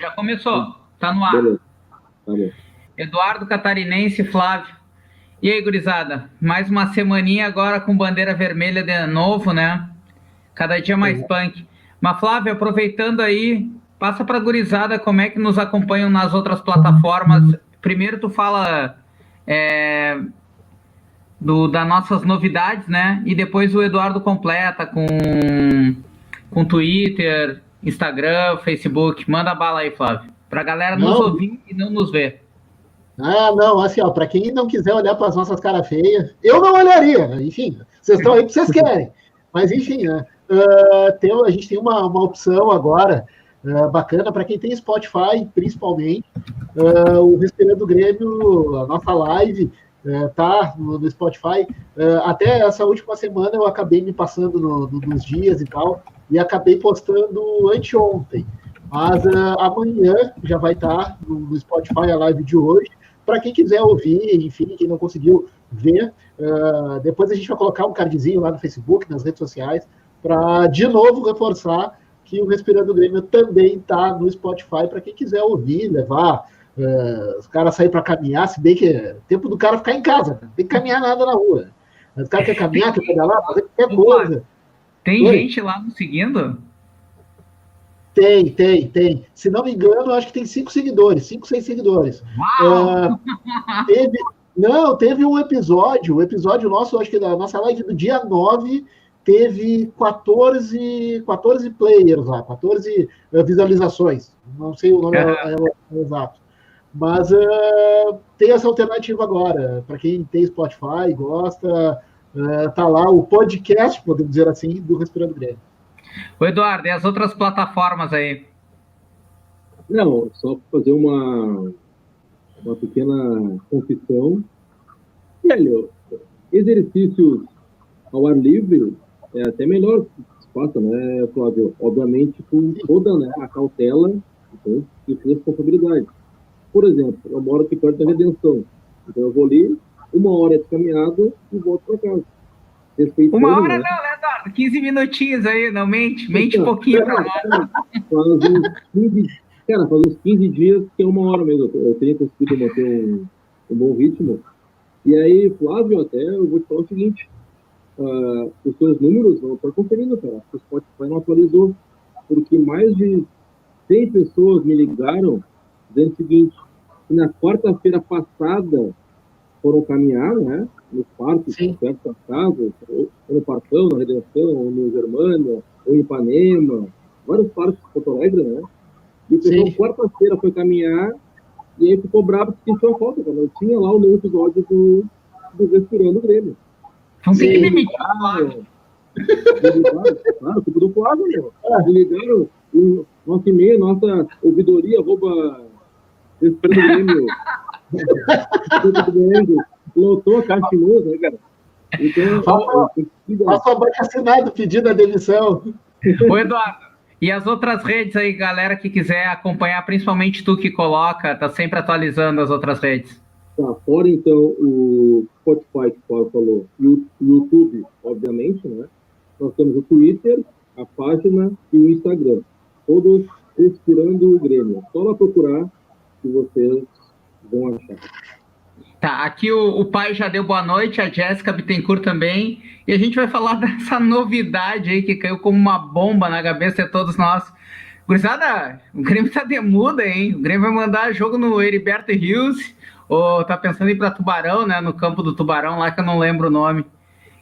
Já começou, tá no ar. Beleza. Eduardo Catarinense Flávio. E aí, gurizada? Mais uma semaninha agora com bandeira vermelha de novo, né? Cada dia mais é. punk. Mas, Flávio, aproveitando aí, passa pra gurizada como é que nos acompanham nas outras plataformas. Primeiro tu fala é, do, das nossas novidades, né? E depois o Eduardo completa com, com Twitter, Instagram, Facebook. Manda bala aí, Flávio. Pra galera não. nos ouvir e não nos ver. Ah, não, assim, ó, para quem não quiser olhar para as nossas caras feias, eu não olharia, enfim, vocês estão aí porque vocês querem. Mas, enfim, né, uh, tem, a gente tem uma, uma opção agora uh, bacana para quem tem Spotify, principalmente. Uh, o Respirando Grêmio, a nossa live, tá no, no Spotify. até essa última semana eu acabei me passando no, no, nos dias e tal, e acabei postando anteontem. Mas amanhã já vai estar no, no Spotify a live de hoje. Para quem quiser ouvir, enfim, quem não conseguiu ver, uh, depois a gente vai colocar um cardzinho lá no Facebook, nas redes sociais, para de novo reforçar que o Respirando Grêmio também está no Spotify para quem quiser ouvir, levar uh, os caras sair para caminhar, se bem que é tempo do cara ficar em casa, não tem que caminhar nada na rua. Mas o cara quer caminhar, quer pedalar, fazer qualquer coisa. Tem Oi? gente lá nos seguindo? Tem, tem, tem. Se não me engano, acho que tem cinco seguidores, cinco, seis seguidores. Uh, teve, não, teve um episódio, o um episódio nosso, acho que da nossa live do dia 9, teve 14, 14 players lá, 14 uh, visualizações. Não sei o nome é. exato. Mas uh, tem essa alternativa agora. Para quem tem Spotify, gosta, uh, tá lá o podcast, podemos dizer assim, do Respirando Grêmio. O Eduardo, e as outras plataformas aí? Não, só fazer uma, uma pequena confissão. Velho, exercícios ao ar livre é até melhor que se faça, né, Flávio? Obviamente com toda né, a cautela então, e responsabilidade. Por exemplo, eu moro aqui perto da Redenção. Então eu vou ali, uma hora de caminhada e volto para casa. Uma hora né? não, né, Eduardo? 15 minutinhos aí, não mente, mente um pouquinho para nós. Faz uns 15, cara, faz uns 15 dias que é uma hora mesmo. Eu tenho conseguido manter um, um bom ritmo. E aí, Flávio, até eu vou te falar o seguinte: uh, os seus números não estão conferindo, cara. O Spotify não atualizou, porque mais de 100 pessoas me ligaram dizendo o seguinte: na quarta-feira passada foram caminhar, né? nos parques perto da casa, ou no Parcão, na Redenção, ou no Germânia, ou em Ipanema, vários parques de Porto Alegre, né? E o pessoal quarta-feira foi caminhar e aí ficou bravo porque sentiu a falta, cara. Eu tinha lá o meu episódio do, do Respirando Grêmio. Não tem que demitir. Desligaram, claro, tudo do Flávio, meu. Desligaram o nosso e-mail, nossa ouvidoria, arroba Respirando Grêmio lotou a caixa de luz, né, cara? Então, Faça o banco assinado pedindo a demissão. Ô, Eduardo, e as outras redes aí, galera que quiser acompanhar, principalmente tu que coloca, tá sempre atualizando as outras redes. Tá, fora então o Spotify que o Paulo falou, e o YouTube, obviamente, né? Nós temos o Twitter, a página e o Instagram. Todos respirando o Grêmio. Só lá procurar que vocês Tá, aqui o, o, pai já deu boa noite, a Jéssica Bittencourt também, e a gente vai falar dessa novidade aí que caiu como uma bomba na cabeça de todos nós. Gurizada, o Grêmio tá de muda, hein? O Grêmio vai mandar jogo no Heriberto Rios, ou tá pensando em ir pra Tubarão, né? No campo do Tubarão, lá que eu não lembro o nome.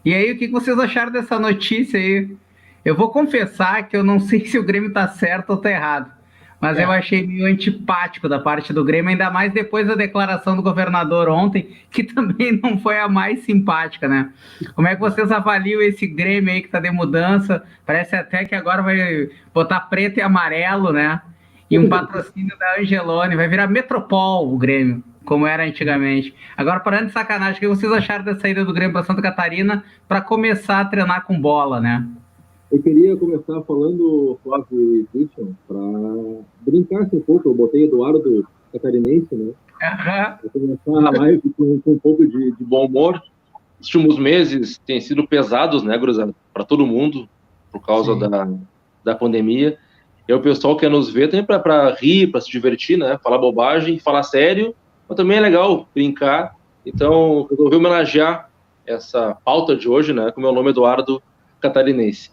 E aí, o que vocês acharam dessa notícia aí? Eu vou confessar que eu não sei se o Grêmio tá certo ou tá errado mas é. eu achei meio antipático da parte do Grêmio, ainda mais depois da declaração do governador ontem, que também não foi a mais simpática, né? Como é que vocês avaliam esse Grêmio aí que está de mudança? Parece até que agora vai botar preto e amarelo, né? E um patrocínio da Angelone, vai virar Metropol o Grêmio, como era antigamente. Agora, parando de sacanagem, o que vocês acharam da saída do Grêmio para Santa Catarina para começar a treinar com bola, né? Eu queria começar falando, Flávio e Christian, para brincar assim, um pouco. Eu botei Eduardo Catarinense, né? Uhum. começar a live com, com um pouco de, de, bom humor. Os últimos meses têm sido pesados, né, Gruzano? Para todo mundo, por causa da, da pandemia. E o pessoal quer nos ver também para rir, para se divertir, né? Falar bobagem, falar sério, mas também é legal brincar. Então, resolvi homenagear essa pauta de hoje, né? Com o meu nome Eduardo Catarinense.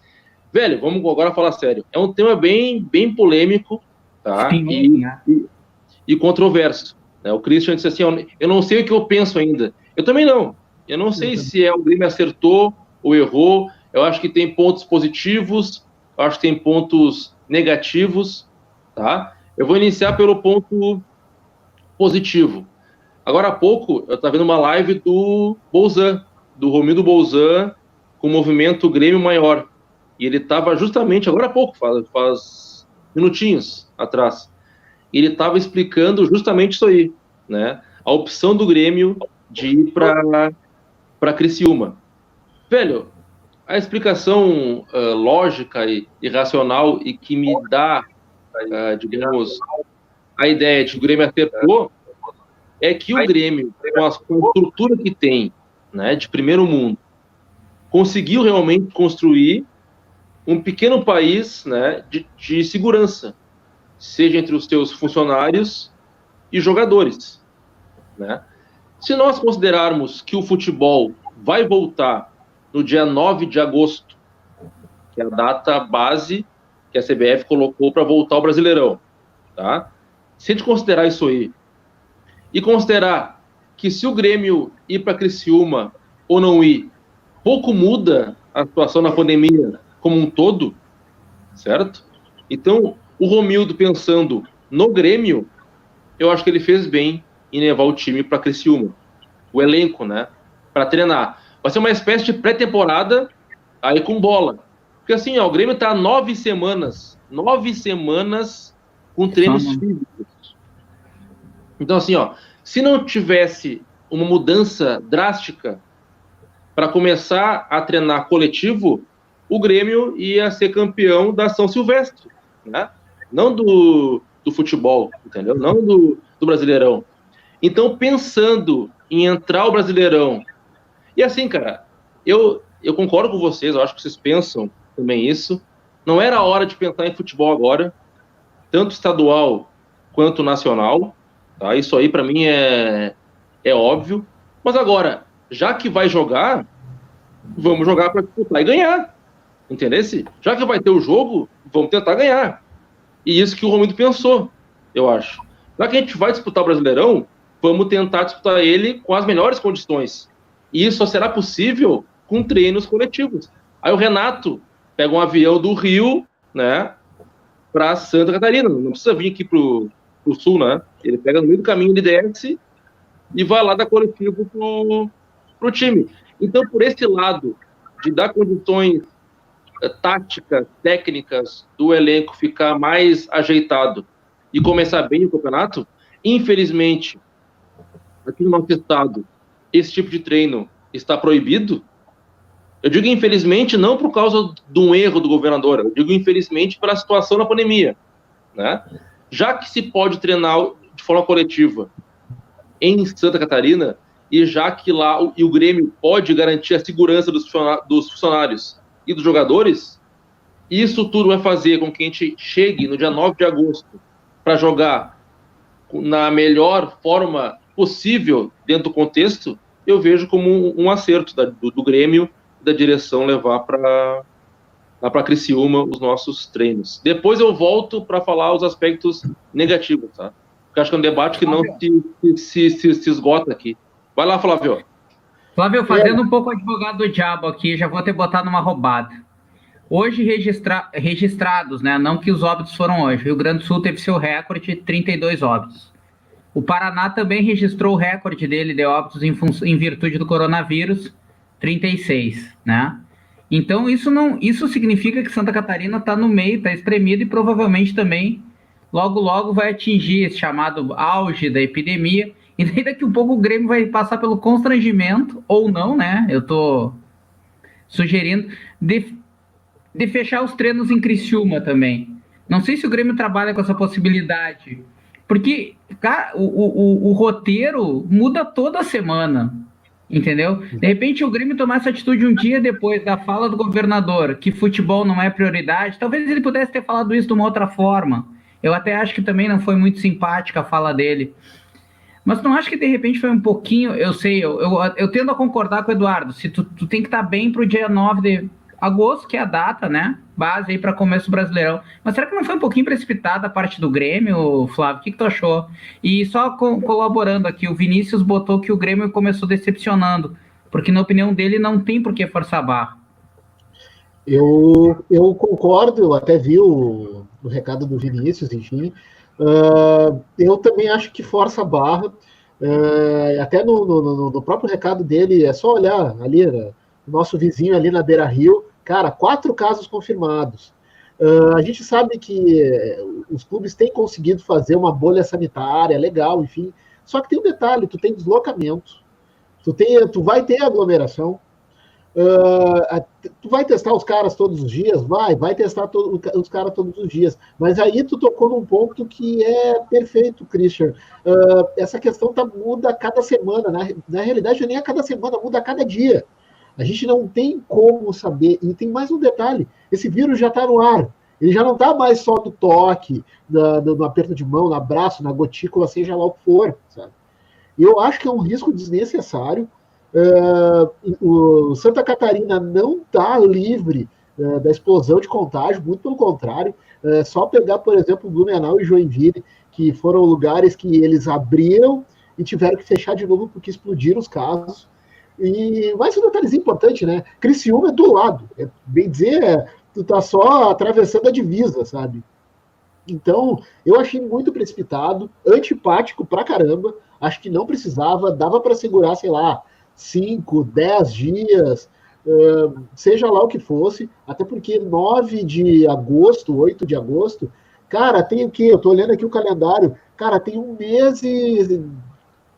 Velho, vamos agora falar sério. É um tema bem, bem polêmico, tá? Sim, e, né? e, e, controverso. Né? O Christian disse assim: eu não sei o que eu penso ainda. Eu também não. Eu não sei se é o Grêmio acertou ou errou. Eu acho que tem pontos positivos, eu acho que tem pontos negativos, tá? Eu vou iniciar pelo ponto positivo. Agora há pouco, eu estava vendo uma live do Bolzan, do Romildo Bolzan, com o movimento Grêmio Maior. E ele estava justamente, agora há pouco, faz, faz minutinhos atrás, ele estava explicando justamente isso aí, né? A opção do Grêmio de ir para Criciúma. Velho, a explicação uh, lógica e, e, racional e que me dá, uh, digamos, a ideia de que o Grêmio acertou é que o Grêmio, com a, estrutura que tem, né, de primeiro mundo, conseguiu realmente construir um pequeno país né, de, de segurança, seja entre os seus funcionários e jogadores. Né? Se nós considerarmos que o futebol vai voltar no dia 9 de agosto, que é a data base que a CBF colocou para voltar ao Brasileirão. Tá? Se a gente considerar isso aí, e considerar que se o Grêmio ir para Criciúma ou não ir, pouco muda a situação na pandemia como um todo, certo? Então, o Romildo pensando no Grêmio, eu acho que ele fez bem em levar o time para Criciúma, o elenco, né, para treinar. Vai ser uma espécie de pré-temporada aí com bola. Porque assim, ó, o Grêmio está nove semanas, nove semanas com treinos físicos. Então, assim, ó, se não tivesse uma mudança drástica para começar a treinar coletivo, o Grêmio ia ser campeão da São Silvestre, né? Não do, do futebol, entendeu? Não do, do Brasileirão. Então, pensando em entrar o Brasileirão e assim, cara, eu, eu concordo com vocês, eu acho que vocês pensam também isso. Não era hora de pensar em futebol agora, tanto estadual quanto nacional. Tá? Isso aí para mim é, é óbvio. Mas agora, já que vai jogar, vamos jogar para disputar e ganhar. Entendeu? Já que vai ter o jogo, vamos tentar ganhar. E isso que o Romildo pensou, eu acho. Já que a gente vai disputar o Brasileirão, vamos tentar disputar ele com as melhores condições. E isso só será possível com treinos coletivos. Aí o Renato pega um avião do Rio, né, para Santa Catarina. Não precisa vir aqui pro, pro sul, né? Ele pega no meio do caminho, ele desce e vai lá dar coletivo pro, pro time. Então, por esse lado de dar condições táticas, técnicas do elenco ficar mais ajeitado e começar bem o campeonato, infelizmente, aqui no nosso estado, esse tipo de treino está proibido? Eu digo infelizmente não por causa de um erro do governador, eu digo infelizmente pela situação na pandemia, né? Já que se pode treinar de forma coletiva em Santa Catarina e já que lá o, e o Grêmio pode garantir a segurança dos funcionários e dos jogadores, isso tudo vai fazer com que a gente chegue no dia 9 de agosto para jogar na melhor forma possível dentro do contexto, eu vejo como um, acerto da, do, do, Grêmio da direção levar para lá para Criciúma os nossos treinos. Depois eu volto para falar os aspectos negativos, tá? Porque acho que é um debate que não se, se, se, se esgota aqui. Vai lá, Flávio. Flávio, fazendo é. um pouco advogado do diabo aqui, já vou ter botado numa roubada. Hoje registra registrados, né? Não que os óbitos foram hoje. Rio Grande do Sul teve seu recorde, 32 óbitos. O Paraná também registrou o recorde dele de óbitos em, em virtude do coronavírus, 36, né? Então isso não, isso significa que Santa Catarina está no meio, está espremido e provavelmente também logo logo vai atingir esse chamado auge da epidemia. E daí daqui um pouco o Grêmio vai passar pelo constrangimento ou não, né? Eu tô sugerindo de, de fechar os treinos em Criciúma também. Não sei se o Grêmio trabalha com essa possibilidade porque cara, o, o, o roteiro muda toda semana. Entendeu? De repente o Grêmio tomar essa atitude um dia depois da fala do governador, que futebol não é prioridade, talvez ele pudesse ter falado isso de uma outra forma. Eu até acho que também não foi muito simpática a fala dele. Mas não acho que de repente foi um pouquinho. Eu sei, eu, eu, eu tendo a concordar com o Eduardo. Se tu, tu tem que estar tá bem para o dia 9 de agosto, que é a data, né? Base aí para começo brasileirão. Mas será que não foi um pouquinho precipitada a parte do Grêmio, Flávio? O que, que tu achou? E só co colaborando aqui, o Vinícius botou que o Grêmio começou decepcionando, porque na opinião dele não tem por que forçar a barra. Eu, eu concordo, eu até vi o, o recado do Vinícius, enfim. Uh, eu também acho que força a barra. Uh, até no, no, no, próprio recado dele, é só olhar ali, né, nosso vizinho ali na Beira Rio, cara, quatro casos confirmados. Uh, a gente sabe que os clubes têm conseguido fazer uma bolha sanitária, legal, enfim. Só que tem um detalhe: tu tem deslocamento, tu, tem, tu vai ter aglomeração, Uh, tu vai testar os caras todos os dias? Vai, vai testar to os caras todos os dias. Mas aí tu tocou num ponto que é perfeito, Christian. Uh, essa questão tá, muda a cada semana. Né? Na realidade, nem a cada semana, muda a cada dia. A gente não tem como saber. E tem mais um detalhe: esse vírus já está no ar. Ele já não está mais só do toque, da, do, no aperto de mão, no abraço, na gotícula, seja lá o que for. Sabe? Eu acho que é um risco desnecessário. Uh, o Santa Catarina não está livre uh, da explosão de contágio, muito pelo contrário. É só pegar, por exemplo, Blumenau e Joinville, que foram lugares que eles abriram e tiveram que fechar de novo porque explodiram os casos. E mais um detalhezinho importante, né? Criciúma é do lado. É, bem dizer, é, tu tá só atravessando a divisa, sabe? Então, eu achei muito precipitado, antipático pra caramba. Acho que não precisava, dava para segurar, sei lá, 5, 10 dias, seja lá o que fosse, até porque 9 de agosto, 8 de agosto, cara, tem o quê? Eu tô olhando aqui o calendário, cara, tem um mês e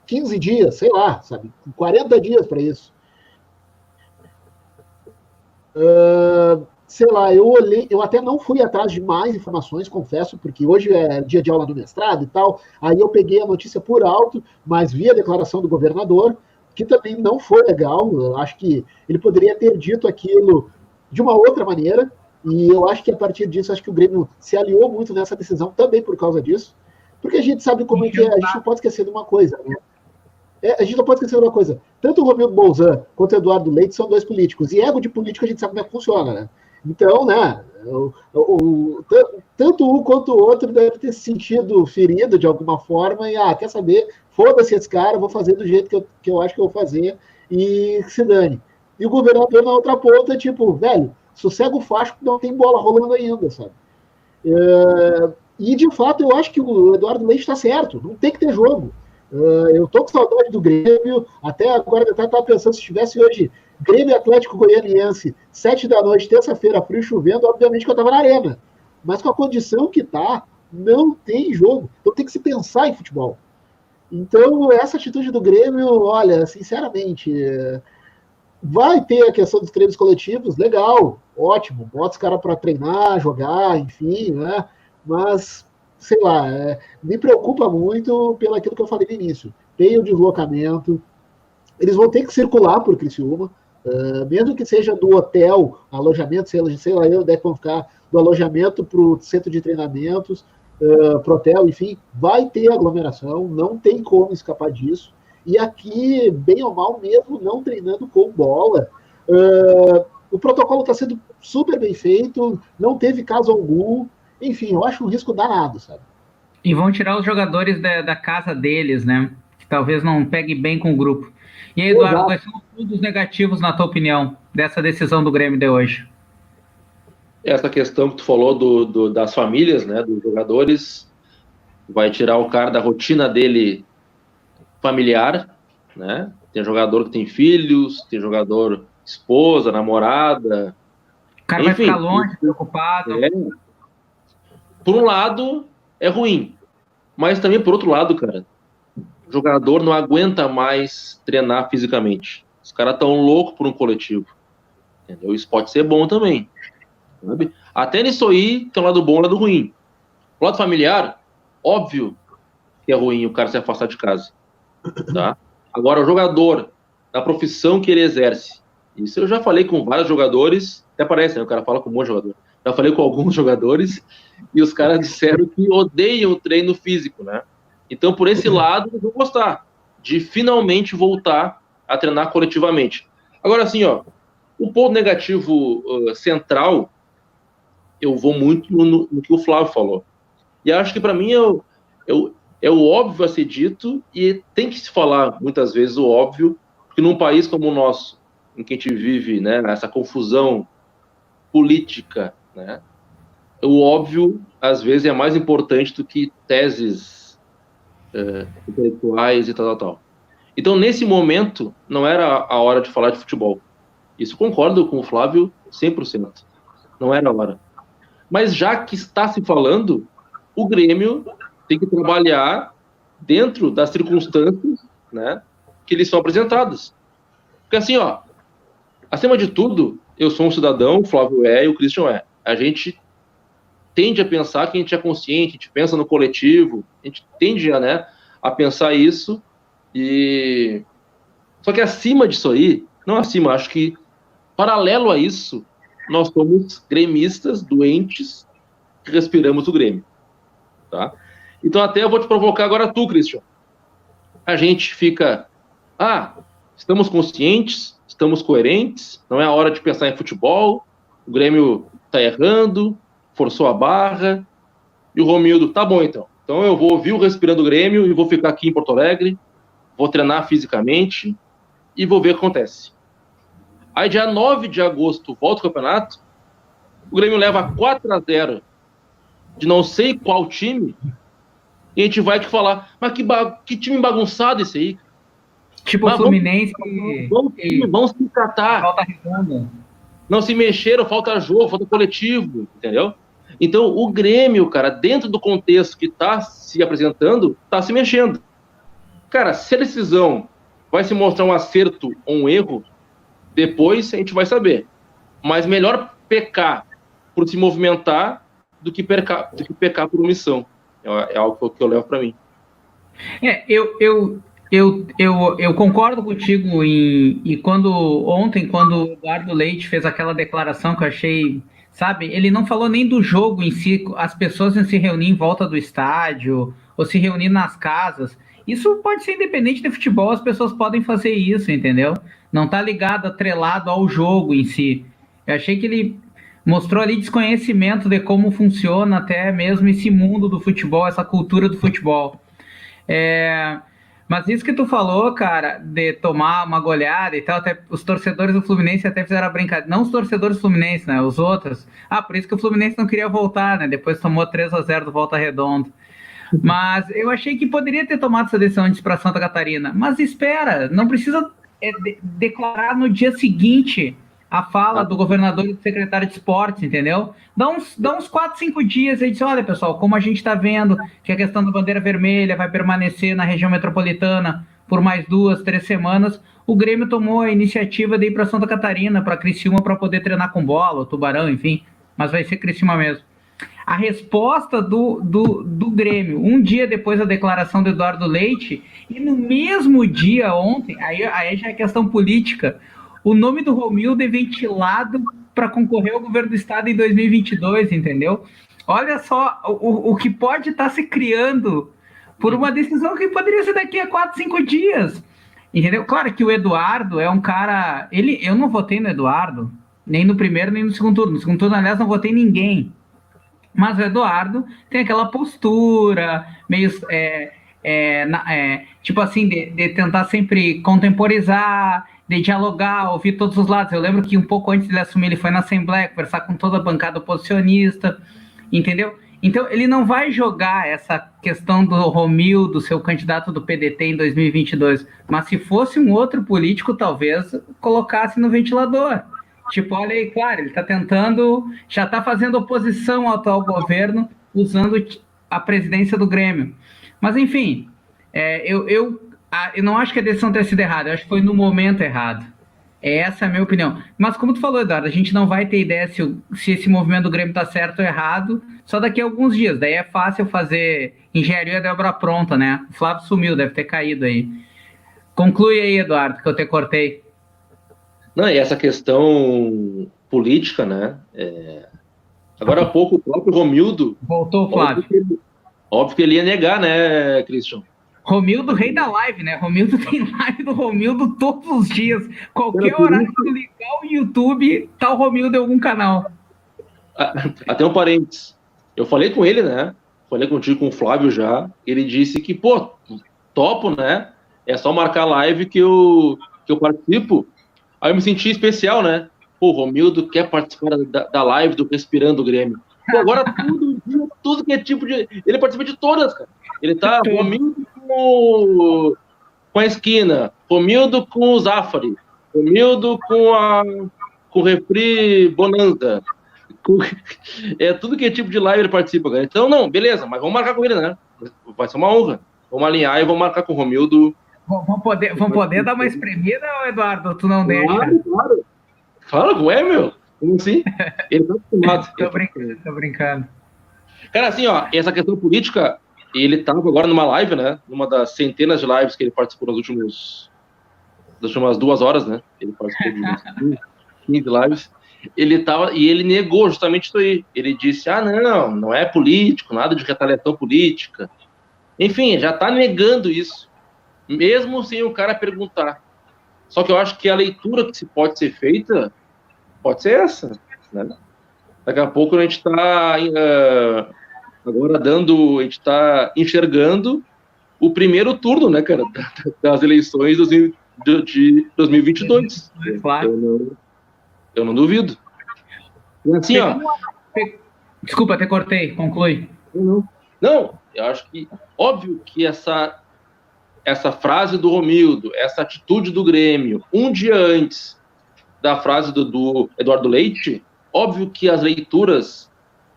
15 dias, sei lá, sabe? 40 dias para isso. Uh, sei lá, eu olhei, eu até não fui atrás de mais informações, confesso, porque hoje é dia de aula do mestrado e tal. Aí eu peguei a notícia por alto, mas vi a declaração do governador que também não foi legal. Eu acho que ele poderia ter dito aquilo de uma outra maneira, e eu acho que a partir disso, acho que o Grêmio se aliou muito nessa decisão também por causa disso, porque a gente sabe como é que é, a gente não pode esquecer de uma coisa, né? É, a gente não pode esquecer de uma coisa. Tanto o Romildo Bolzan quanto o Eduardo Leite são dois políticos, e ego de político a gente sabe como é que funciona, né? Então, né, o, o, tanto um quanto o outro deve ter se sentido ferido de alguma forma e, ah, quer saber, foda-se esse cara, vou fazer do jeito que eu, que eu acho que eu vou fazer e se dane. E o governador na outra ponta, tipo, velho, sossega o que não tem bola rolando ainda, sabe? É, e de fato eu acho que o Eduardo Leite está certo, não tem que ter jogo. É, eu tô com saudade do Grêmio, até agora eu estava pensando se tivesse hoje Grêmio Atlético Goianiense, sete da noite, terça-feira, frio chovendo, obviamente que eu estava na arena. Mas com a condição que tá, não tem jogo. Então tem que se pensar em futebol. Então, essa atitude do Grêmio, olha, sinceramente, vai ter a questão dos treinos coletivos, legal, ótimo, bota os caras para treinar, jogar, enfim, né? Mas, sei lá, é, me preocupa muito pelo aquilo que eu falei no início. Tem o deslocamento, eles vão ter que circular por Criciúma, Uh, mesmo que seja do hotel, alojamento, sei lá, sei lá eu, deve ficar do alojamento para o centro de treinamentos, uh, hotel, enfim, vai ter aglomeração, não tem como escapar disso. E aqui, bem ou mal, mesmo não treinando com bola, uh, o protocolo está sendo super bem feito, não teve caso algum, enfim, eu acho um risco danado, sabe? E vão tirar os jogadores da, da casa deles, né? Que talvez não pegue bem com o grupo. E aí, Eduardo, Exato. quais são os pontos negativos, na tua opinião, dessa decisão do Grêmio de hoje? Essa questão que tu falou do, do, das famílias, né, dos jogadores, vai tirar o cara da rotina dele familiar, né? Tem jogador que tem filhos, tem jogador esposa, namorada. O cara enfim, vai ficar longe, preocupado. É. Por um lado, é ruim. Mas também, por outro lado, cara, o jogador não aguenta mais treinar fisicamente. Os caras estão loucos por um coletivo. Entendeu? Isso pode ser bom também. Sabe? Até nisso aí tem um lado bom e um lado ruim. O lado familiar, óbvio que é ruim o cara se afastar de casa. Tá? Agora, o jogador na profissão que ele exerce. Isso eu já falei com vários jogadores, até parece, né? O cara fala com um de jogador. Já falei com alguns jogadores e os caras disseram que odeiam o treino físico, né? Então, por esse lado, eu vou gostar de finalmente voltar a treinar coletivamente. Agora, assim, ó, o ponto negativo uh, central, eu vou muito no, no, que o Flávio falou. E acho que para mim é é, é o óbvio a ser dito e tem que se falar muitas vezes o óbvio, porque num país como o nosso, em que a gente vive, né, nessa confusão política, né, o óbvio às vezes é mais importante do que teses uh, intelectuais e tal, tal, tal. Então, nesse momento, não era a hora de falar de futebol. Isso concordo com o Flávio 100%. Não era a hora. Mas já que está se falando, o Grêmio tem que trabalhar dentro das circunstâncias né, que lhes são apresentadas. Porque assim, ó, acima de tudo, eu sou um cidadão, o Flávio é e o Christian é. A gente tende a pensar que a gente é consciente, a gente pensa no coletivo, a gente tende a, né, a pensar isso e só que acima disso aí, não acima, acho que paralelo a isso, nós somos gremistas doentes que respiramos o Grêmio, tá? Então até eu vou te provocar agora tu, Christian. A gente fica, ah, estamos conscientes, estamos coerentes, não é a hora de pensar em futebol, o Grêmio tá errando, forçou a barra, e o Romildo, tá bom então. Então eu vou ouvir o Respirando Grêmio e vou ficar aqui em Porto Alegre, vou treinar fisicamente e vou ver o que acontece. Aí, dia 9 de agosto, volta o campeonato, o Grêmio leva 4 a 0 de não sei qual time, e a gente vai te falar, mas que, que time bagunçado esse aí. Tipo o Fluminense. Vamos, vamos, vamos se catar. Falta Não se mexeram, falta jogo, falta coletivo, entendeu? Então, o Grêmio, cara, dentro do contexto que está se apresentando, está se mexendo. Cara, se a decisão vai se mostrar um acerto ou um erro, depois a gente vai saber. Mas melhor pecar por se movimentar do que pecar, do que pecar por omissão. É, é algo que eu levo para mim. É, eu, eu, eu, eu, eu concordo contigo em, e quando ontem, quando o Eduardo Leite fez aquela declaração que eu achei, sabe, ele não falou nem do jogo em si, as pessoas se reunir em volta do estádio ou se reunir nas casas. Isso pode ser independente de futebol, as pessoas podem fazer isso, entendeu? Não tá ligado, atrelado ao jogo em si. Eu achei que ele mostrou ali desconhecimento de como funciona até mesmo esse mundo do futebol, essa cultura do futebol. É, mas isso que tu falou, cara, de tomar uma goleada e tal, até os torcedores do Fluminense até fizeram a brincadeira. Não os torcedores do Fluminense, né? Os outros. Ah, por isso que o Fluminense não queria voltar, né? Depois tomou 3 a 0 do Volta Redonda. Mas eu achei que poderia ter tomado essa decisão antes para Santa Catarina. Mas espera, não precisa é, de, declarar no dia seguinte a fala do governador e do secretário de esportes, entendeu? Dá uns, dá uns 4, 5 dias e diz: olha, pessoal, como a gente está vendo que a questão da bandeira vermelha vai permanecer na região metropolitana por mais duas, três semanas, o Grêmio tomou a iniciativa de ir para Santa Catarina, para Criciúma, para poder treinar com bola, Tubarão, enfim. Mas vai ser Criciúma mesmo a resposta do, do, do Grêmio, um dia depois da declaração do Eduardo Leite, e no mesmo dia ontem, aí, aí já é questão política, o nome do Romildo é ventilado para concorrer ao governo do estado em 2022, entendeu? Olha só o, o que pode estar tá se criando por uma decisão que poderia ser daqui a quatro, cinco dias. Entendeu? Claro que o Eduardo é um cara. Ele, eu não votei no Eduardo, nem no primeiro, nem no segundo turno. No segundo turno, aliás, não votei ninguém. Mas o Eduardo tem aquela postura meio. É, é, é, tipo assim, de, de, tentar sempre contemporizar, de dialogar, ouvir todos os lados. Eu lembro que um pouco antes de assumir, ele foi na Assembleia conversar com toda a bancada oposicionista, entendeu? Então, ele não vai jogar essa questão do Romildo, seu candidato do PDT em 2022, mas se fosse um outro político, talvez colocasse no ventilador. Tipo, olha aí, claro, ele está tentando, já está fazendo oposição ao atual governo usando a presidência do Grêmio. Mas, enfim, é, eu, eu, eu não acho que a decisão tenha sido errada, eu acho que foi no momento errado. Essa é a minha opinião. Mas como tu falou, Eduardo, a gente não vai ter ideia se, se esse movimento do Grêmio está certo ou errado só daqui a alguns dias. Daí é fácil fazer engenharia de obra pronta, né? O Flávio sumiu, deve ter caído aí. Conclui aí, Eduardo, que eu te cortei. Não, e essa questão política, né? É... Agora há pouco o próprio Romildo. Voltou, Flávio. Óbvio que, ele, óbvio que ele ia negar, né, Christian? Romildo, rei da live, né? Romildo tem live do Romildo todos os dias. Qualquer horário que ligar o YouTube, tá o Romildo em algum canal. Até um parênteses. Eu falei com ele, né? Falei contigo com o Flávio já. Ele disse que, pô, topo, né? É só marcar live que eu, que eu participo. Aí eu me senti especial, né? Pô, o Romildo quer participar da, da live do Respirando o Grêmio. Pô, agora tudo, tudo que é tipo de. Ele participa de todas, cara. Ele tá Romildo com, com a esquina, Romildo com o Zafari, Romildo com a com o Refri Bonanza. Com, é tudo que é tipo de live ele participa, cara. Então, não, beleza, mas vamos marcar com ele, né? Vai ser uma honra. Vamos alinhar e vamos marcar com o Romildo. Vamos poder, vamos poder dar uma espremida, Eduardo? Tu não deixa? Claro, claro. Claro, como é, meu? Como assim? Ele tá acostumado. tô brincando, tô brincando. Cara, assim, ó, essa questão política, ele estava agora numa live, né? Numa das centenas de lives que ele participou nas últimas, nas últimas duas horas, né? Ele participou de 15 lives. Ele tava, e ele negou justamente isso aí. Ele disse: ah, não, não é político, nada de retaliação política. Enfim, já está negando isso, mesmo sem o cara perguntar. Só que eu acho que a leitura que se pode ser feita pode ser essa. Né? Daqui a pouco a gente está uh, eh, agora dando, a gente está enxergando o primeiro turno, né, cara, das eleições de, de 2022. Claro. Eu não, eu não duvido. Assim, ó. Desculpa, até cortei, conclui. Não, eu acho que, óbvio que essa, essa frase do Romildo, essa atitude do Grêmio, um dia antes da frase do, do Eduardo Leite, óbvio que as leituras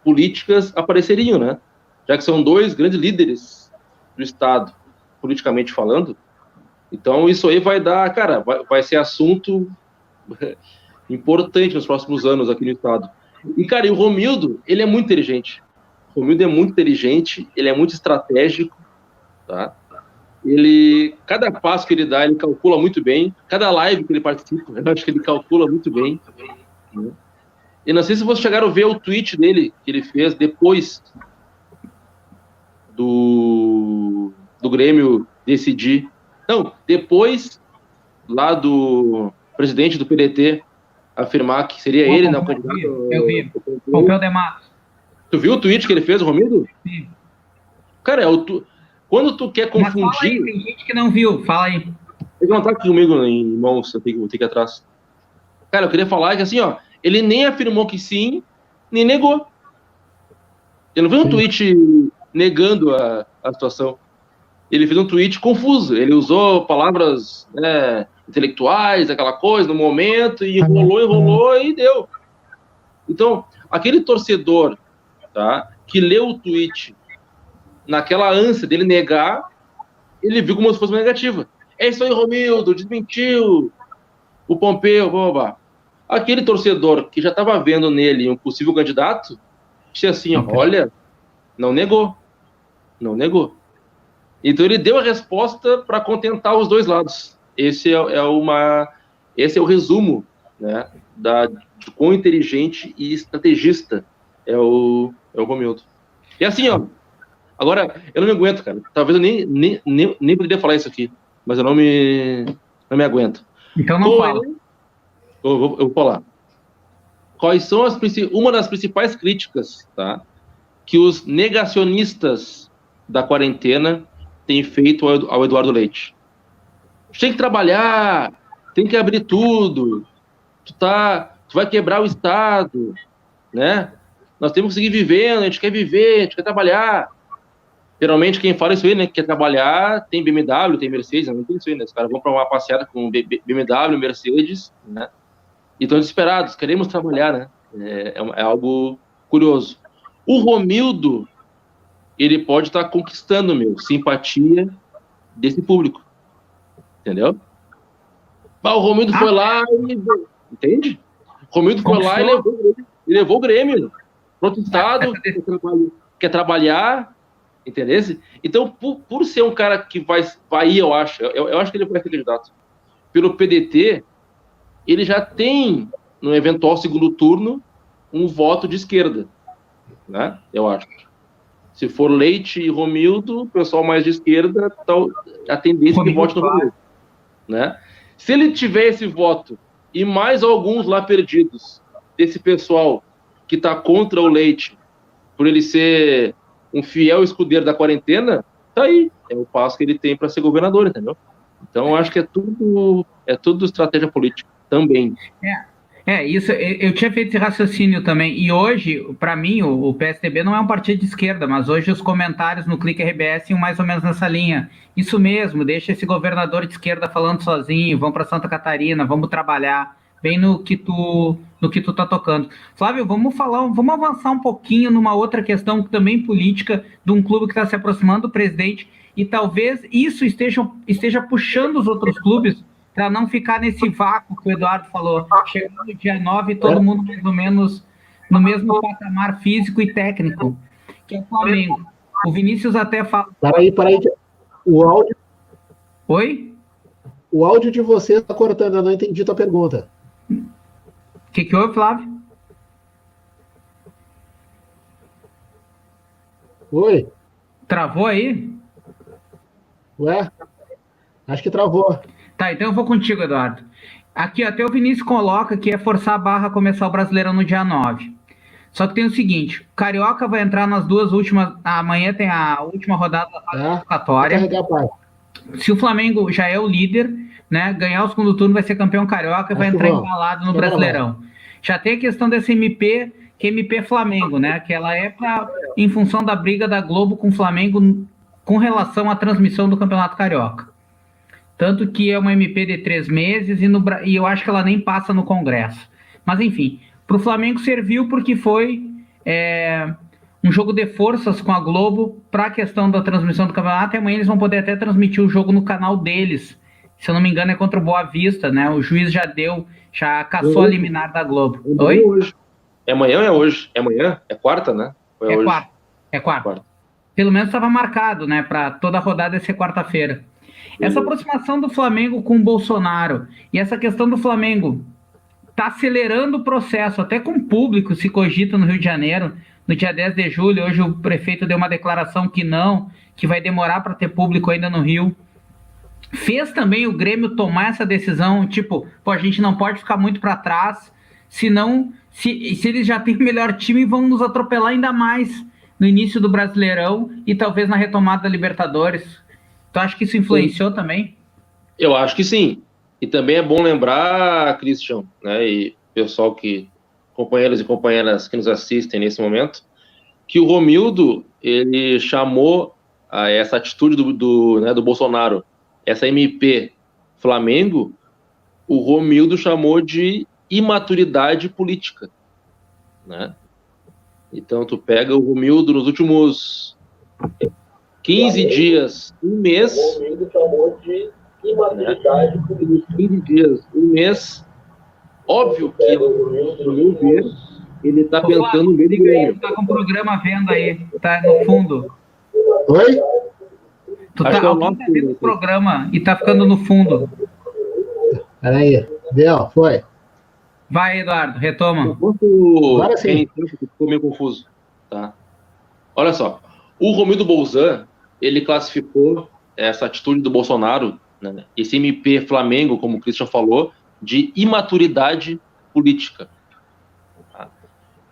políticas apareceriam, né? Já que são dois grandes líderes do Estado, politicamente falando. Então, isso aí vai dar, cara, vai, vai ser assunto importante nos próximos anos aqui no Estado. E, cara, e o Romildo, ele é muito inteligente. O Romildo é muito inteligente, ele é muito estratégico, tá? Ele, cada passo que ele dá, ele calcula muito bem. Cada live que ele participa, eu acho que ele calcula muito bem. Né? E não sei se vocês chegaram a ver o tweet dele que ele fez depois do, do Grêmio decidir. Não, depois lá do presidente do PDT afirmar que seria ele, não, candidato. Eu vi. Pompeu de Matos. Tu viu o tweet que ele fez, Romildo? Sim. Cara, é o tu... quando tu quer confundir. Aí, tem gente que não viu, fala aí. Ele não tá aqui comigo em mãos, eu tenho, eu tenho que ir atrás. Cara, eu queria falar que assim, ó, ele nem afirmou que sim, nem negou. Eu não vi um tweet negando a, a situação. Ele fez um tweet confuso. Ele usou palavras né, intelectuais, aquela coisa, no momento, e enrolou, enrolou e deu. Então, aquele torcedor tá, que leu o tweet naquela ânsia dele negar, ele viu como se fosse uma negativa. É isso aí, Romildo, desmentiu o Pompeu, blá, blá, blá aquele torcedor que já estava vendo nele um possível candidato, disse assim, ó, olha, não negou, não negou. Então ele deu a resposta para contentar os dois lados. Esse é, é, uma, esse é o resumo, né, da de quão inteligente e estrategista é o é o Romildo. E assim, ó, agora eu não me aguento, cara. Talvez eu nem nem, nem, nem poderia falar isso aqui, mas eu não me não me aguento. Então não Tô, fala eu vou, eu vou falar. Quais são as uma das principais críticas, tá? Que os negacionistas da quarentena têm feito ao Eduardo Leite. Tem que trabalhar, tem que abrir tudo. Tu tá, tu vai quebrar o estado, né? Nós temos que seguir vivendo, a gente quer viver, a gente quer trabalhar. Geralmente quem fala isso aí, né, que quer trabalhar, tem BMW, tem Mercedes, não tem isso aí, né? Os caras vão para uma passeada com BMW, Mercedes, né? e estão desesperados, queremos trabalhar, né? É, é, é, algo curioso. O Romildo, ele pode estar tá conquistando, meu, simpatia desse público. Entendeu? Mas o Romildo ah, foi lá e. Entende? O Romildo foi lá e levou, e levou o Grêmio. Protestado, quer, trabalhar, Entendeu? Então, por, por, ser um cara que vai, vai ir, eu acho, eu, eu acho que ele vai ser candidato pelo PDT, ele já tem, no eventual segundo turno, um voto de esquerda, né? Eu acho. Se for Leite e Romildo, o pessoal mais de esquerda, tal, a tendência é que vote no Romildo, né? Se ele tiver esse voto e mais alguns lá perdidos desse pessoal que está contra o Leite, por ele ser um fiel escudeiro da quarentena, tá aí. É o passo que ele tem para ser governador, entendeu? Então acho que é tudo é tudo estratégia política também. É. É, isso, eu tinha feito esse raciocínio também, e hoje, para mim, o, o, PSDB não é um partido de esquerda, mas hoje os comentários no Clique RBS iam mais ou menos nessa linha. Isso mesmo, deixa esse governador de esquerda falando sozinho, vamos para Santa Catarina, vamos trabalhar bem no que tu no que tu tá tocando. Flávio, vamos falar, vamos avançar um pouquinho numa outra questão também política de um clube que está se aproximando do presidente e talvez isso esteja, esteja puxando os outros clubes para não ficar nesse vácuo que o Eduardo falou. Chegando no dia 9, todo mundo mais ou menos no mesmo patamar físico e técnico, que é o Flamengo. O Vinícius até fala. Peraí, peraí. O áudio. Oi? O áudio de você está cortando, eu não entendi tua pergunta. O que, que houve, Flávio? Oi. Travou aí? Ué? Acho que travou. Tá, então eu vou contigo, Eduardo. Aqui até o Vinícius coloca que é forçar a barra começar o Brasileirão no dia 9. Só que tem o seguinte, o Carioca vai entrar nas duas últimas. Amanhã tem a última rodada da classificatória. É, Se o Flamengo já é o líder, né? Ganhar o segundo turno vai ser campeão carioca e vai entrar embalado no Brasileirão. Já tem a questão dessa MP, que é MP Flamengo, né? Que ela é pra, em função da briga da Globo com o Flamengo com relação à transmissão do Campeonato Carioca. Tanto que é uma MP de três meses e, no, e eu acho que ela nem passa no Congresso. Mas enfim, para o Flamengo serviu porque foi é, um jogo de forças com a Globo para a questão da transmissão do campeonato. E amanhã eles vão poder até transmitir o jogo no canal deles se eu não me engano, é contra o Boa Vista, né? O juiz já deu, já caçou a liminar da Globo. É Oi? Hoje. É amanhã ou é hoje? É amanhã? É quarta, né? é, é quarta. É quarta. quarta. Pelo menos estava marcado, né? Para toda a rodada ser quarta-feira. Essa aproximação do Flamengo com o Bolsonaro e essa questão do Flamengo está acelerando o processo, até com o público se cogita no Rio de Janeiro. No dia 10 de julho, hoje o prefeito deu uma declaração que não, que vai demorar para ter público ainda no Rio fez também o Grêmio tomar essa decisão, tipo, pô, a gente não pode ficar muito para trás, senão, se, se eles já têm o melhor time, vão nos atropelar ainda mais no início do Brasileirão e talvez na retomada da Libertadores. Tu acha que isso influenciou sim. também? Eu acho que sim. E também é bom lembrar, Christian, né, e pessoal que, companheiros e companheiras que nos assistem nesse momento, que o Romildo, ele chamou a essa atitude do, do, né, do Bolsonaro essa MP Flamengo, o Romildo chamou de imaturidade política, né? Então tu pega o Romildo nos últimos 15 dias, um mês. O Romildo chamou de imaturidade né? política. 15 dias, um mês. Óbvio que, no meu ver, ele está pensando no meio Grêmio. Tá com o programa vendo aí, tá no fundo. Oi? Tu tá, é alguém tá vendo o programa e tá ficando no fundo. Peraí, deu, foi. Vai, Eduardo, retoma. Agora sim. Ficou meio confuso. Tá. Olha só, o Romildo Bolzan, ele classificou essa atitude do Bolsonaro, né, esse MP Flamengo, como o Christian falou, de imaturidade política. Tá?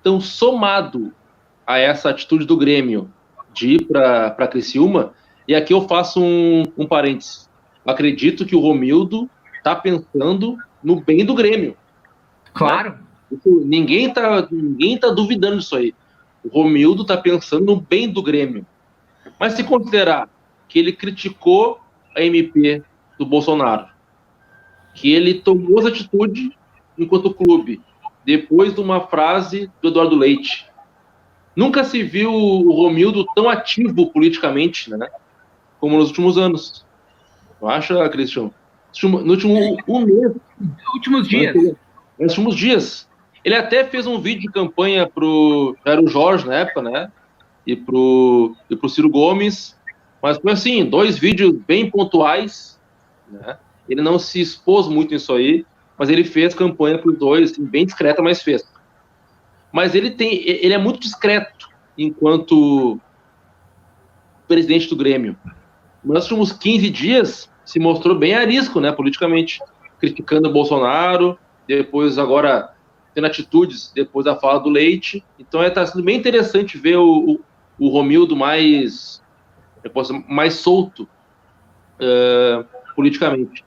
Então, somado a essa atitude do Grêmio de ir para Criciúma, e aqui eu faço um, um parênteses. Acredito que o Romildo está pensando no bem do Grêmio. Claro. Né? ninguém está ninguém tá duvidando disso aí. O Romildo está pensando no bem do Grêmio. Mas se considerar que ele criticou a MP do Bolsonaro, que ele tomou essa atitude enquanto clube, depois de uma frase do Eduardo Leite. Nunca se viu o Romildo tão ativo politicamente, né? Como nos últimos anos. Não acha, Cristian? No último um mês. últimos dias. Nos últimos dias. Ele até fez um vídeo de campanha pro. Era o Jorge na época, né? e pro, e pro Ciro Gomes, mas foi assim, dois vídeos bem pontuais, né? Ele não se expôs muito nisso aí, mas ele fez campanha para os dois, assim, bem discreta, mas fez. Mas ele tem, ele é muito discreto enquanto presidente do Grêmio. Nos últimos 15 dias se mostrou bem arisco, né, politicamente, criticando o Bolsonaro, depois agora tendo atitudes depois da fala do Leite. Então está é, sendo bem interessante ver o, o, o Romildo mais, mais solto uh, politicamente.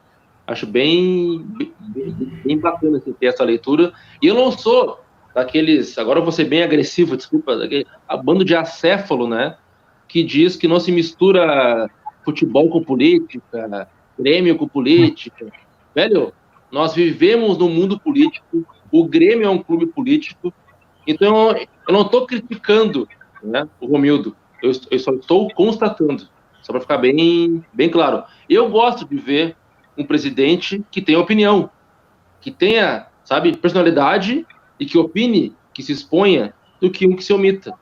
Acho bem, bem, bem bacana assim, ter essa leitura. E eu não sou daqueles, agora eu vou ser bem agressivo, desculpa, daquele a bando de acéfalo, né? Que diz que não se mistura futebol com política, Grêmio com política. Velho, nós vivemos no mundo político, o Grêmio é um clube político, então eu não estou criticando né, o Romildo, eu, eu só estou constatando, só para ficar bem, bem claro. Eu gosto de ver um presidente que tenha opinião, que tenha, sabe, personalidade e que opine, que se exponha, do que um que se omita.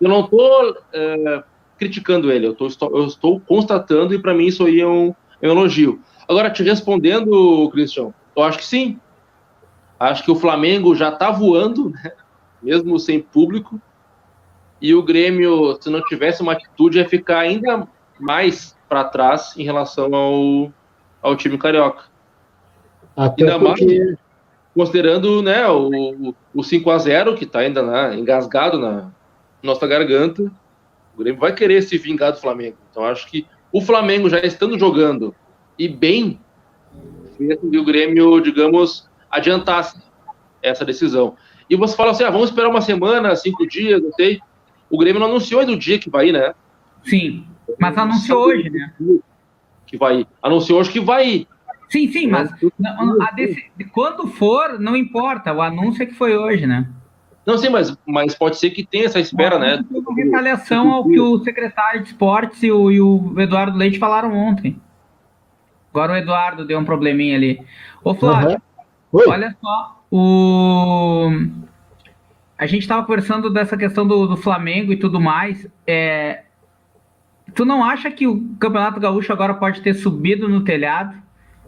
Eu não estou é, criticando ele, eu, tô, estou, eu estou constatando e para mim isso aí é um, é um elogio. Agora, te respondendo, Christian, eu acho que sim. Acho que o Flamengo já está voando, né? mesmo sem público, e o Grêmio, se não tivesse uma atitude, ia ficar ainda mais para trás em relação ao, ao time carioca. Até ainda porque... mais considerando né, o, o 5 a 0 que está ainda né, engasgado na nossa garganta, o Grêmio vai querer se vingar do Flamengo. Então acho que o Flamengo já estando jogando e bem, que o Grêmio, digamos, adiantasse essa decisão. E você fala assim, ah, vamos esperar uma semana, cinco dias, não sei. O Grêmio não anunciou ainda o dia que vai ir, né? Sim, mas anunciou hoje, né? Que vai ir. Anunciou hoje que vai ir. Sim, sim, mas desse, quando for, não importa. O anúncio é que foi hoje, né? Não, sim, mas, mas pode ser que tenha essa espera, né? Uma retaliação ao que o secretário de esportes e o, e o Eduardo Leite falaram ontem. Agora o Eduardo deu um probleminha ali. Ô, Flávio, uhum. olha só, o... a gente estava conversando dessa questão do, do Flamengo e tudo mais. É... Tu não acha que o Campeonato Gaúcho agora pode ter subido no telhado?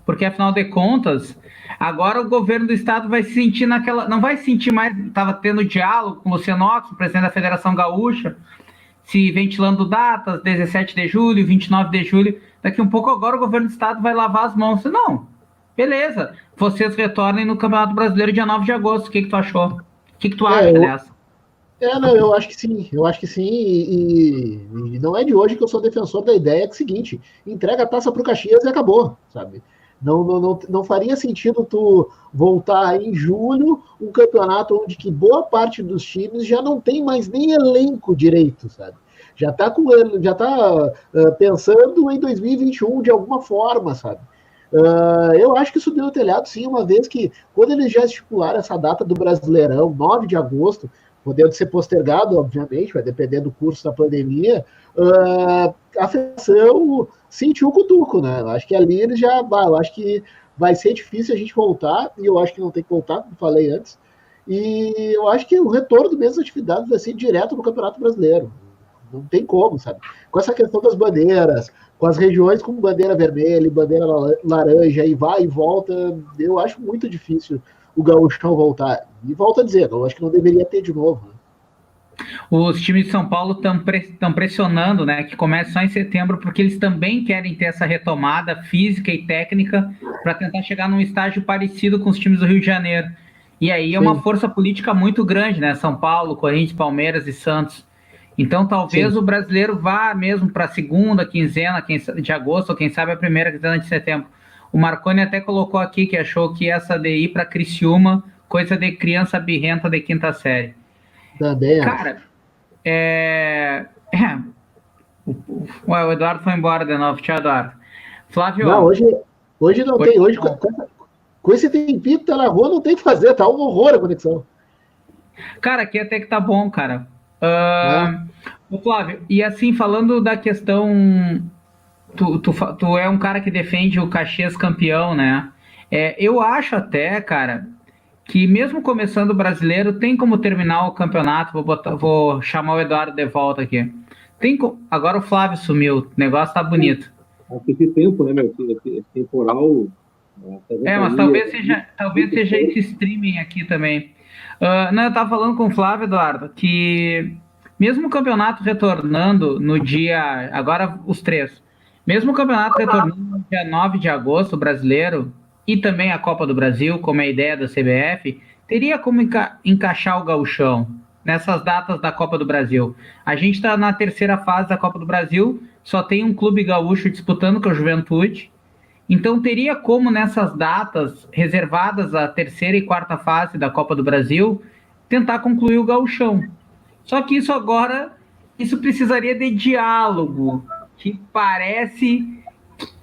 Porque afinal de contas, agora o governo do estado vai se sentir naquela. Não vai se sentir mais. Estava tendo diálogo com o Luciano Ox, o presidente da Federação Gaúcha, se ventilando datas, 17 de julho, 29 de julho. Daqui um pouco agora o governo do estado vai lavar as mãos. Não, beleza. Vocês retornem no Campeonato Brasileiro dia 9 de agosto. O que, que tu achou? O que, que tu acha, é, aliás? É, não, eu acho que sim, eu acho que sim, e, e, não é de hoje que eu sou defensor da ideia que é o seguinte, entrega a taça para o Caxias e acabou, sabe? Não, não, não, não faria sentido tu voltar em julho um campeonato onde que boa parte dos times já não tem mais nem elenco direito, sabe? Já está com já tá uh, pensando em 2021 de alguma forma, sabe? Uh, eu acho que subiu o telhado sim, uma vez que quando eles já estipularam essa data do Brasileirão, 9 de agosto, podendo ser postergado, obviamente, vai depender do curso da pandemia, uh, a federação sentiu o cutuco, né? Eu acho que ali ele já, eu acho que vai ser difícil a gente voltar, e eu acho que não tem que voltar, como falei antes, e eu acho que o retorno mesmo atividades vai ser direto no Campeonato Brasileiro. Não tem como, sabe? Com essa questão das bandeiras, com as regiões com bandeira vermelha bandeira laranja, e vai e volta, eu acho muito difícil o gauchão voltar. E volta a dizer, eu acho que não deveria ter de novo. Os times de São Paulo estão pre pressionando, né? Que começa só em setembro, porque eles também querem ter essa retomada física e técnica para tentar chegar num estágio parecido com os times do Rio de Janeiro. E aí é uma Sim. força política muito grande, né? São Paulo, Corinthians, Palmeiras e Santos. Então talvez Sim. o brasileiro vá mesmo para a segunda quinzena de agosto, ou quem sabe a primeira quinzena de setembro. O Marconi até colocou aqui que achou que essa de ir para Criciúma, coisa de criança birrenta de quinta série. Também Cara, é... é. O, o, Eduardo foi embora de novo. Tchau, Eduardo. Flávio. Não, hoje, hoje não hoje tem. Hoje, com, com esse tempinho que tá na rua, não tem que fazer. Tá um horror a conexão. Cara, aqui até que tá bom, cara. Uh, Flávio, e assim, falando da questão. Tu, tu, tu é um cara que defende o Caxias campeão, né? É, eu acho até, cara, que mesmo começando o brasileiro, tem como terminar o campeonato. Vou, botar, vou chamar o Eduardo de volta aqui. Tem, agora o Flávio sumiu, o negócio tá bonito. Esse tempo, né, meu? Esse temporal. É, mas talvez seja, talvez seja esse streaming aqui também. Uh, não, eu tava falando com o Flávio, Eduardo, que mesmo o campeonato retornando no dia. Agora os três. Mesmo o campeonato retornando no dia 9 de agosto, brasileiro, e também a Copa do Brasil, como é a ideia da CBF, teria como enca encaixar o gauchão nessas datas da Copa do Brasil. A gente está na terceira fase da Copa do Brasil, só tem um clube gaúcho disputando, com a Juventude. Então teria como nessas datas reservadas à terceira e quarta fase da Copa do Brasil tentar concluir o gauchão. Só que isso agora, isso precisaria de diálogo, que parece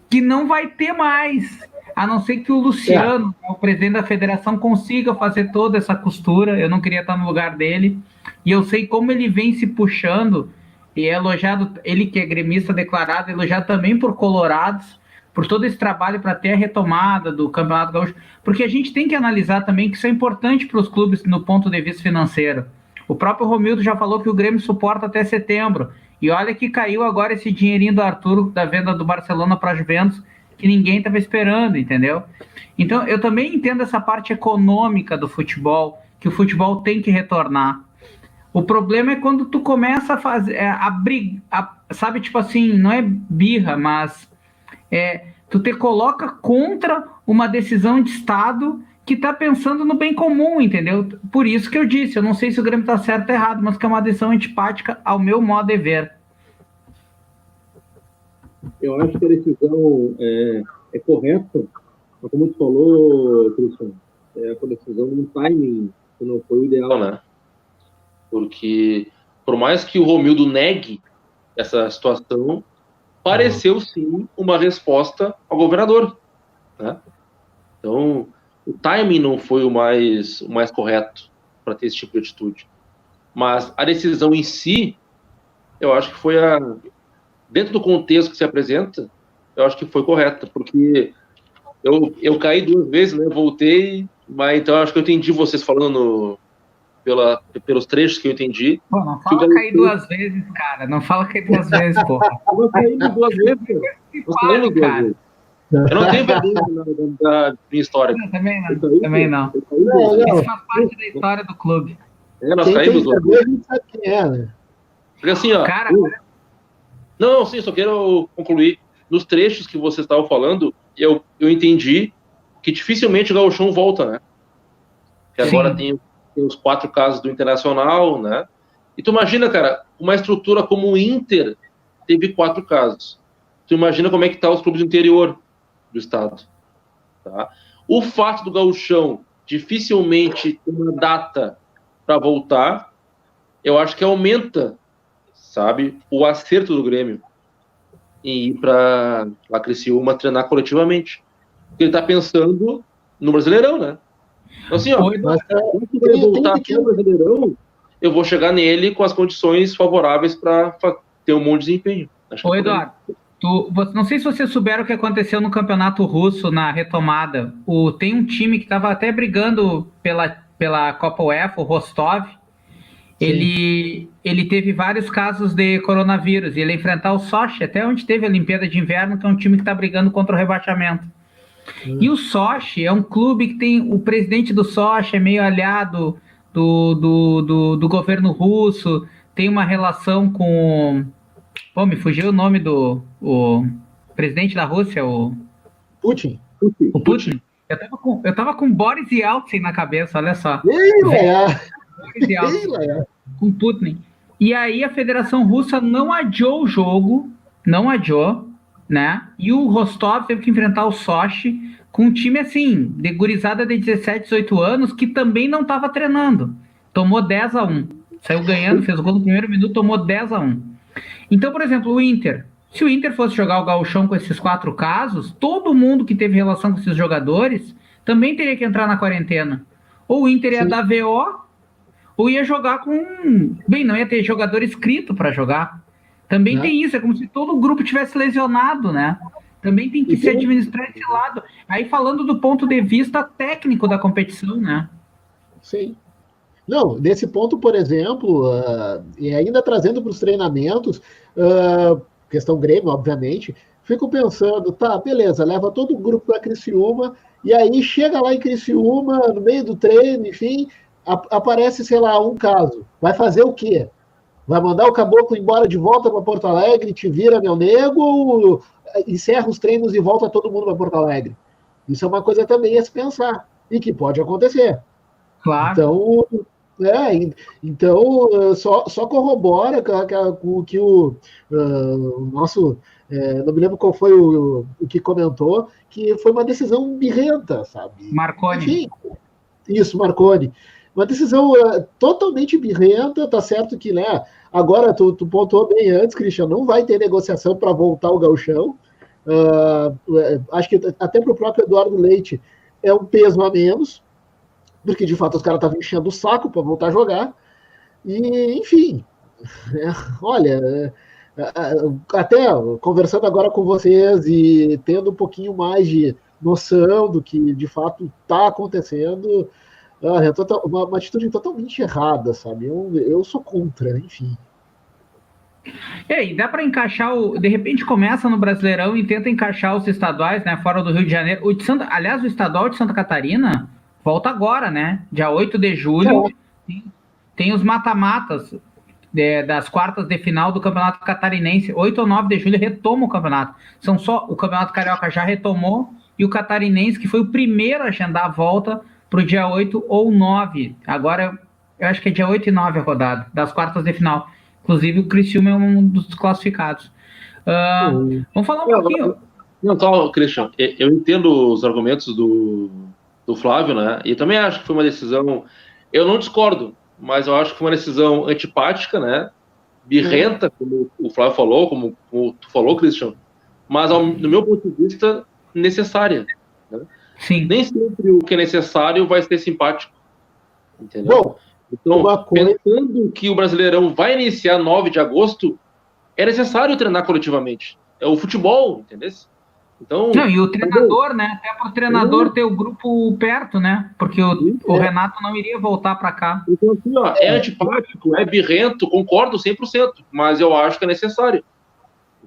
que não vai ter mais a não ser que o Luciano, é. o presidente da federação, consiga fazer toda essa costura. Eu não queria estar no lugar dele. E eu sei como ele vem se puxando e é elogiado, ele que é gremista declarado, elogiado também por colorados, por todo esse trabalho para ter a retomada do Campeonato Gaúcho, porque a gente tem que analisar também que isso é importante para os clubes no ponto de vista financeiro. O próprio Romildo já falou que o Grêmio suporta até setembro. E olha que caiu agora esse dinheirinho do Arthur da venda do Barcelona para a Juventus, que ninguém estava esperando, entendeu? Então, eu também entendo essa parte econômica do futebol, que o futebol tem que retornar. O problema é quando tu começa a fazer, é, a briga, sabe, tipo assim, não é birra, mas é, tu te coloca contra uma decisão de Estado que está pensando no bem comum, entendeu? Por isso que eu disse, eu não sei se o Grêmio está certo ou errado, mas que é uma decisão antipática ao meu modo de ver eu acho que a decisão é, é correta, mas como tu falou, Cristian, é a decisão num timing que não foi o ideal. né? Porque, por mais que o Romildo negue essa situação, pareceu sim uma resposta ao governador. Né? Então, o timing não foi o mais, o mais correto para ter esse tipo de atitude. Mas a decisão em si, eu acho que foi a, dentro do contexto que se apresenta, eu acho que foi correta, porque eu, eu caí duas vezes, né? Voltei, mas então acho que eu entendi vocês falando no, pela, pelos trechos que eu entendi. Pô, não fala cair duas vezes, cara. Não fala cair duas vezes, porra. Eu caí duas vezes, Eu duas vezes. Eu não tenho vergonha da, da, minha história. Não, também não. Também não. Isso faz parte da história do clube. É, nós quem caímos duas vezes. sabe quem é, né? Porque assim, ó. Cara, eu, não, sim, só quero concluir. Nos trechos que você estava falando, eu, eu entendi que dificilmente o Gauchão volta, né? Que agora tem, tem, os quatro casos do Internacional, né? E tu imagina, cara, uma estrutura como o Inter teve quatro casos. Tu imagina como é que tá os clubes do interior do estado, tá? O fato do Gauchão dificilmente ter uma data para voltar, eu acho que aumenta sabe? O acerto do Grêmio em ir para a Criciúma treinar coletivamente. Porque ele está pensando no Brasileirão, né? Então, assim, ó, quando ele voltar para o Brasileirão, eu vou chegar nele com as condições favoráveis para ter um bom desempenho. Acho Ô, Eduardo, tu, não sei se vocês souberam o que aconteceu no campeonato russo na retomada. O, tem um time que estava até brigando pela, pela Copa UEFA, o Rostov, ele, ele teve vários casos de coronavírus e ele enfrentar o Sochi, até onde teve a Olimpíada de Inverno, que é um time que está brigando contra o rebaixamento. Hum. E o Sochi é um clube que tem. O presidente do Sochi é meio aliado do, do, do, do governo russo, tem uma relação com. Pô, me fugiu o nome do o presidente da Rússia, o. Putin. O Putin. Eu tava com, eu tava com Boris Yeltsin na cabeça, olha só. Ei, é com Putin. E aí a Federação Russa não adiou o jogo, não adiou, né? E o Rostov teve que enfrentar o Sochi com um time assim, de gurizada de 17, 18 anos, que também não estava treinando. Tomou 10 a 1 Saiu ganhando, fez o gol no primeiro minuto, tomou 10 a 1 Então, por exemplo, o Inter. Se o Inter fosse jogar o gauchão com esses quatro casos, todo mundo que teve relação com esses jogadores também teria que entrar na quarentena. Ou o Inter ia Sim. dar VO, ou ia jogar com. Bem, não ia ter jogador inscrito para jogar. Também é. tem isso, é como se todo o grupo tivesse lesionado, né? Também tem que e se tem... administrar esse lado. Aí falando do ponto de vista técnico da competição, né? sim. Não, nesse ponto, por exemplo, uh, e ainda trazendo para os treinamentos, uh, questão Grêmio, obviamente, fico pensando, tá, beleza, leva todo o grupo para Criciúma, e aí chega lá em Criciúma, no meio do treino, enfim, aparece, sei lá, um caso. Vai fazer o quê? Vai mandar o caboclo embora de volta para Porto Alegre, te vira meu nego, ou encerra os treinos e volta todo mundo para Porto Alegre? Isso é uma coisa também a se pensar, e que pode acontecer. Claro. Então, é, então, só, só corrobora com o que o, uh, o nosso. É, não me lembro qual foi o, o, que comentou, que foi uma decisão birrenta, sabe? Marconi. Enfim, isso, Marconi. Uma decisão uh, totalmente birrenta, tá certo que, né? Agora, tu, tu pontuou bem antes, Cristian, não vai ter negociação para voltar o galchão. Uh, acho que até para o próprio Eduardo Leite é um peso a menos, porque de fato os caras estavam enchendo o saco para voltar a jogar. E, enfim, é, olha, é, até conversando agora com vocês e tendo um pouquinho mais de noção do que de fato está acontecendo, é uma, uma, atitude totalmente errada, sabe? Eu, eu sou contra, enfim. E aí, dá para encaixar o. De repente começa no Brasileirão e tenta encaixar os estaduais, né? Fora do Rio de Janeiro. O de Santa, aliás, o estadual de Santa Catarina volta agora, né? Dia 8 de julho. Tem, tem os mata-matas é, das quartas de final do Campeonato Catarinense. 8 ou 9 de julho retoma o campeonato. São só. O Campeonato Carioca já retomou e o Catarinense, que foi o primeiro a agendar a volta para o dia 8 ou 9. Agora, eu acho que é dia 8 e 9 a rodada, das quartas de final. Inclusive, o Criciúma é um dos classificados. Uh, vamos falar um pouquinho. Não, só, Christian, eu entendo os argumentos do, do Flávio, né? E também acho que foi uma decisão. Eu não discordo, mas eu acho que foi uma decisão antipática, né? Birrenta, como o Flávio falou, como, como tu falou, Christian, mas ao, no meu ponto de vista, necessária. Né? Sim. Nem sempre o que é necessário vai ser simpático. Entendeu? Bom, então, coisa... pensando que o Brasileirão vai iniciar 9 de agosto, é necessário treinar coletivamente. É o futebol, entendeu? Então, não, e o treinador, né? Até para o treinador ter o grupo perto, né? Porque o, o é. Renato não iria voltar para cá. Então, assim, ó, é antipático, é birrento, concordo 100%, mas eu acho que é necessário.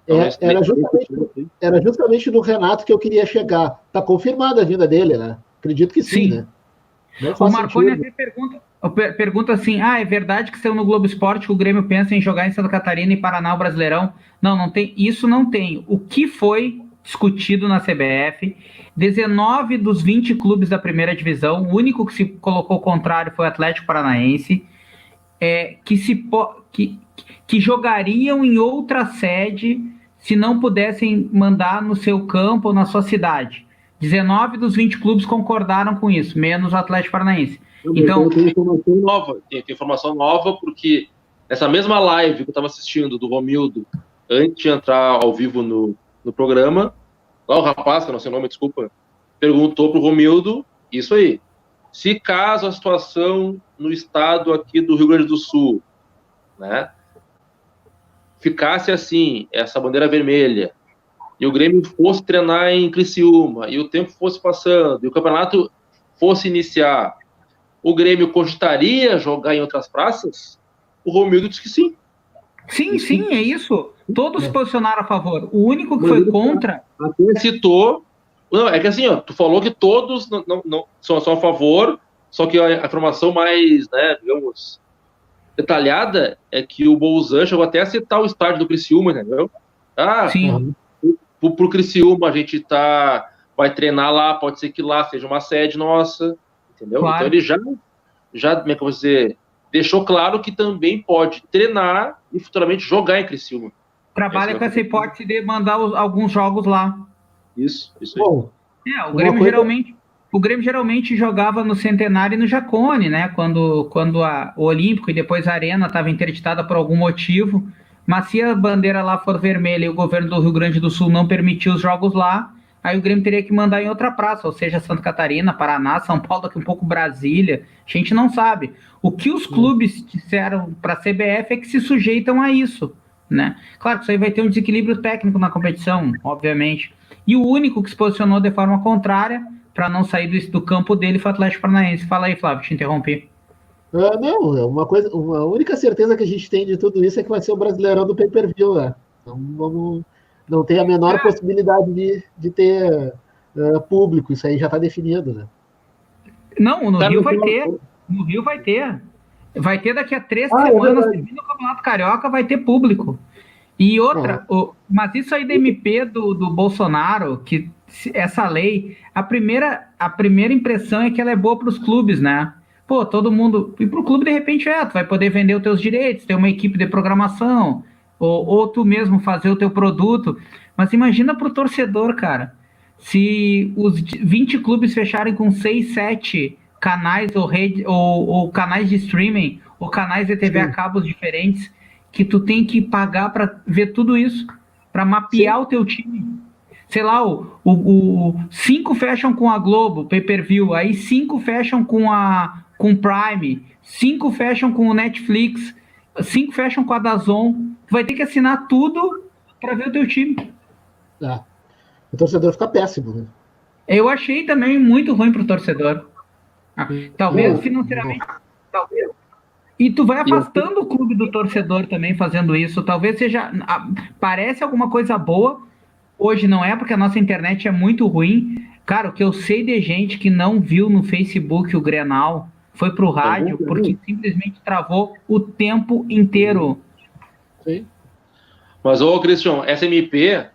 Então, é, era, justamente, era justamente do Renato que eu queria chegar. Está confirmada a vinda dele, né? Acredito que sim, sim. né? o Marconi até pergunta, pergunta assim: ah, é verdade que saiu no Globo Esporte que o Grêmio pensa em jogar em Santa Catarina e Paraná o Brasileirão? Não, não tem. Isso não tem. O que foi discutido na CBF. 19 dos 20 clubes da primeira divisão, o único que se colocou contrário foi o Atlético Paranaense, é, que, se, que, que jogariam em outra sede se não pudessem mandar no seu campo ou na sua cidade. 19 dos 20 clubes concordaram com isso, menos o Atlético Paranaense. Então, tem informação nova, tem informação nova porque essa mesma live que eu estava assistindo do Romildo, antes de entrar ao vivo no, no programa, lá o rapaz, que não sei o nome, desculpa, perguntou para o Romildo isso aí. Se caso a situação no estado aqui do Rio Grande do Sul, né, ficasse assim, essa bandeira vermelha, e o Grêmio fosse treinar em Criciúma, e o tempo fosse passando, e o campeonato fosse iniciar, o Grêmio cogitaria jogar em outras praças? O Romildo disse que sim. Sim, sim, é isso. Todos se posicionaram a favor. O único que foi contra. Até citou. Não, é que assim, ó, tu falou que todos não, não, não são, são, a favor, só que a, informação mais, né, digamos, detalhada é que o Bolzan chegou até a citar o estádio do Criciúma, entendeu? Ah, Sim. Pro, pro Criciúma a gente tá, vai treinar lá, pode ser que lá seja uma sede nossa, entendeu? Claro. Então ele já, já, como é que eu vou dizer, deixou claro que também pode treinar e futuramente jogar em Criciúma. Trabalha com essa hipótese de mandar os, alguns jogos lá. Isso, isso aí. Bom, é, o Grêmio coisa... geralmente o Grêmio geralmente jogava no Centenário e no Jacone, né? Quando, quando a, o Olímpico e depois a Arena estava interditada por algum motivo. Mas se a bandeira lá for vermelha e o governo do Rio Grande do Sul não permitir os jogos lá, aí o Grêmio teria que mandar em outra praça, ou seja, Santa Catarina, Paraná, São Paulo, daqui um pouco Brasília. A gente não sabe. O que os clubes disseram para a CBF é que se sujeitam a isso. Né? Claro que isso aí vai ter um desequilíbrio técnico na competição, obviamente. E o único que se posicionou de forma contrária, para não sair do, do, campo dele foi o Atlético Paranaense. Fala aí, Flávio, te interrompi. Uh, não, é uma coisa, uma única certeza que a gente tem de tudo isso é que vai ser o Brasileirão do pay-per-view, né? Então vamos, não tem a menor é. possibilidade de, de ter uh, público, isso aí já está definido, né? Não, no tá Rio vai ter. No Rio vai ter. Vai ter daqui a três ah, é semanas, é termina o Campeonato Carioca, vai ter público. E outra, ah. o, mas isso aí da MP do, do Bolsonaro, que essa lei, a primeira, a primeira impressão é que ela é boa para os clubes, né? Pô, todo mundo. E para o clube, de repente, é, tu vai poder vender os teus direitos, ter uma equipe de programação, ou, ou tu mesmo fazer o teu produto. Mas imagina para o torcedor, cara, se os 20 clubes fecharem com 6, 7 canais ou, rede, ou, ou canais de streaming, ou canais de TV Sim. a cabos diferentes, que tu tem que pagar para ver tudo isso, para mapear Sim. o teu time. Sei lá, o, o, o, cinco fecham com a Globo, pay-per-view, aí cinco fecham com a com Prime, cinco fecham com o Netflix, cinco fecham com a Dazon. Tu vai ter que assinar tudo para ver o teu time. Ah, o torcedor fica péssimo. Né? Eu achei também muito ruim pro torcedor. Ah, talvez financeiramente, talvez. E tu vai afastando o clube do torcedor também fazendo isso. Talvez seja. Parece alguma coisa boa. Hoje não é, porque a nossa internet é muito ruim. Cara, o que eu sei de gente que não viu no Facebook o Grenal foi pro rádio porque simplesmente travou o tempo inteiro. Sim. Mas, ô, Cristian, essa MP,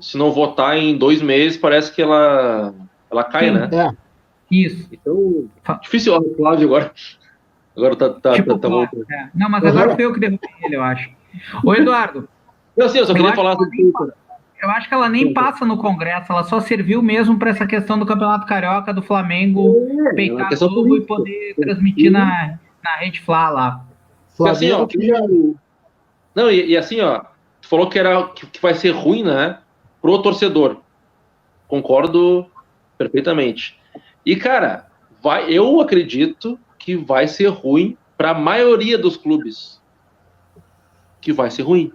se não votar em dois meses, parece que ela, ela cai, Sim, né? É. Isso. Então, difícil o Cláudio agora. Agora tá, tá, tipo, tá, tá é. Não, mas agora foi eu que derrubei ele, eu acho. Ô, Eduardo. Eu, sim, eu só queria falar sobre isso. Eu acho que ela nem passa no Congresso, ela só serviu mesmo para essa questão do Campeonato Carioca, do Flamengo é, peitar tudo e poder transmitir na, na Rede Fla lá. Assim, ó, não, e, e, assim, ó, tu falou que, era, que, que vai ser ruim, né, pro torcedor. Concordo perfeitamente. E, cara, vai, eu acredito que vai ser ruim para a maioria dos clubes. Que vai ser ruim.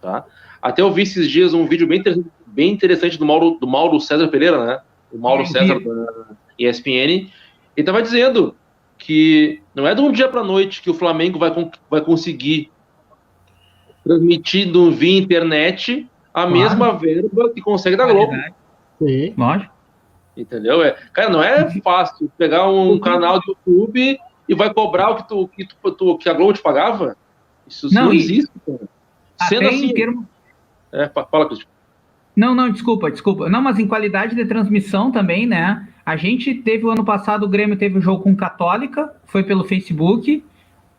Tá? Até eu vi esses dias um vídeo bem, bem interessante do Mauro, do Mauro César Pereira, né? O Mauro César da ESPN. Ele estava dizendo que não é de um dia para noite que o Flamengo vai, vai conseguir transmitir via internet a claro. mesma verba que consegue da Globo. Sim. Lógico. Entendeu? É, cara, não é fácil pegar um uhum. canal do YouTube e vai cobrar o que, tu, que, tu, que a Globo te pagava. Isso não, não existe, cara. Sendo assim. Termo... É, fala, Cristian. Não, não, desculpa, desculpa. Não, mas em qualidade de transmissão também, né? A gente teve o ano passado, o Grêmio teve o um jogo com Católica, foi pelo Facebook.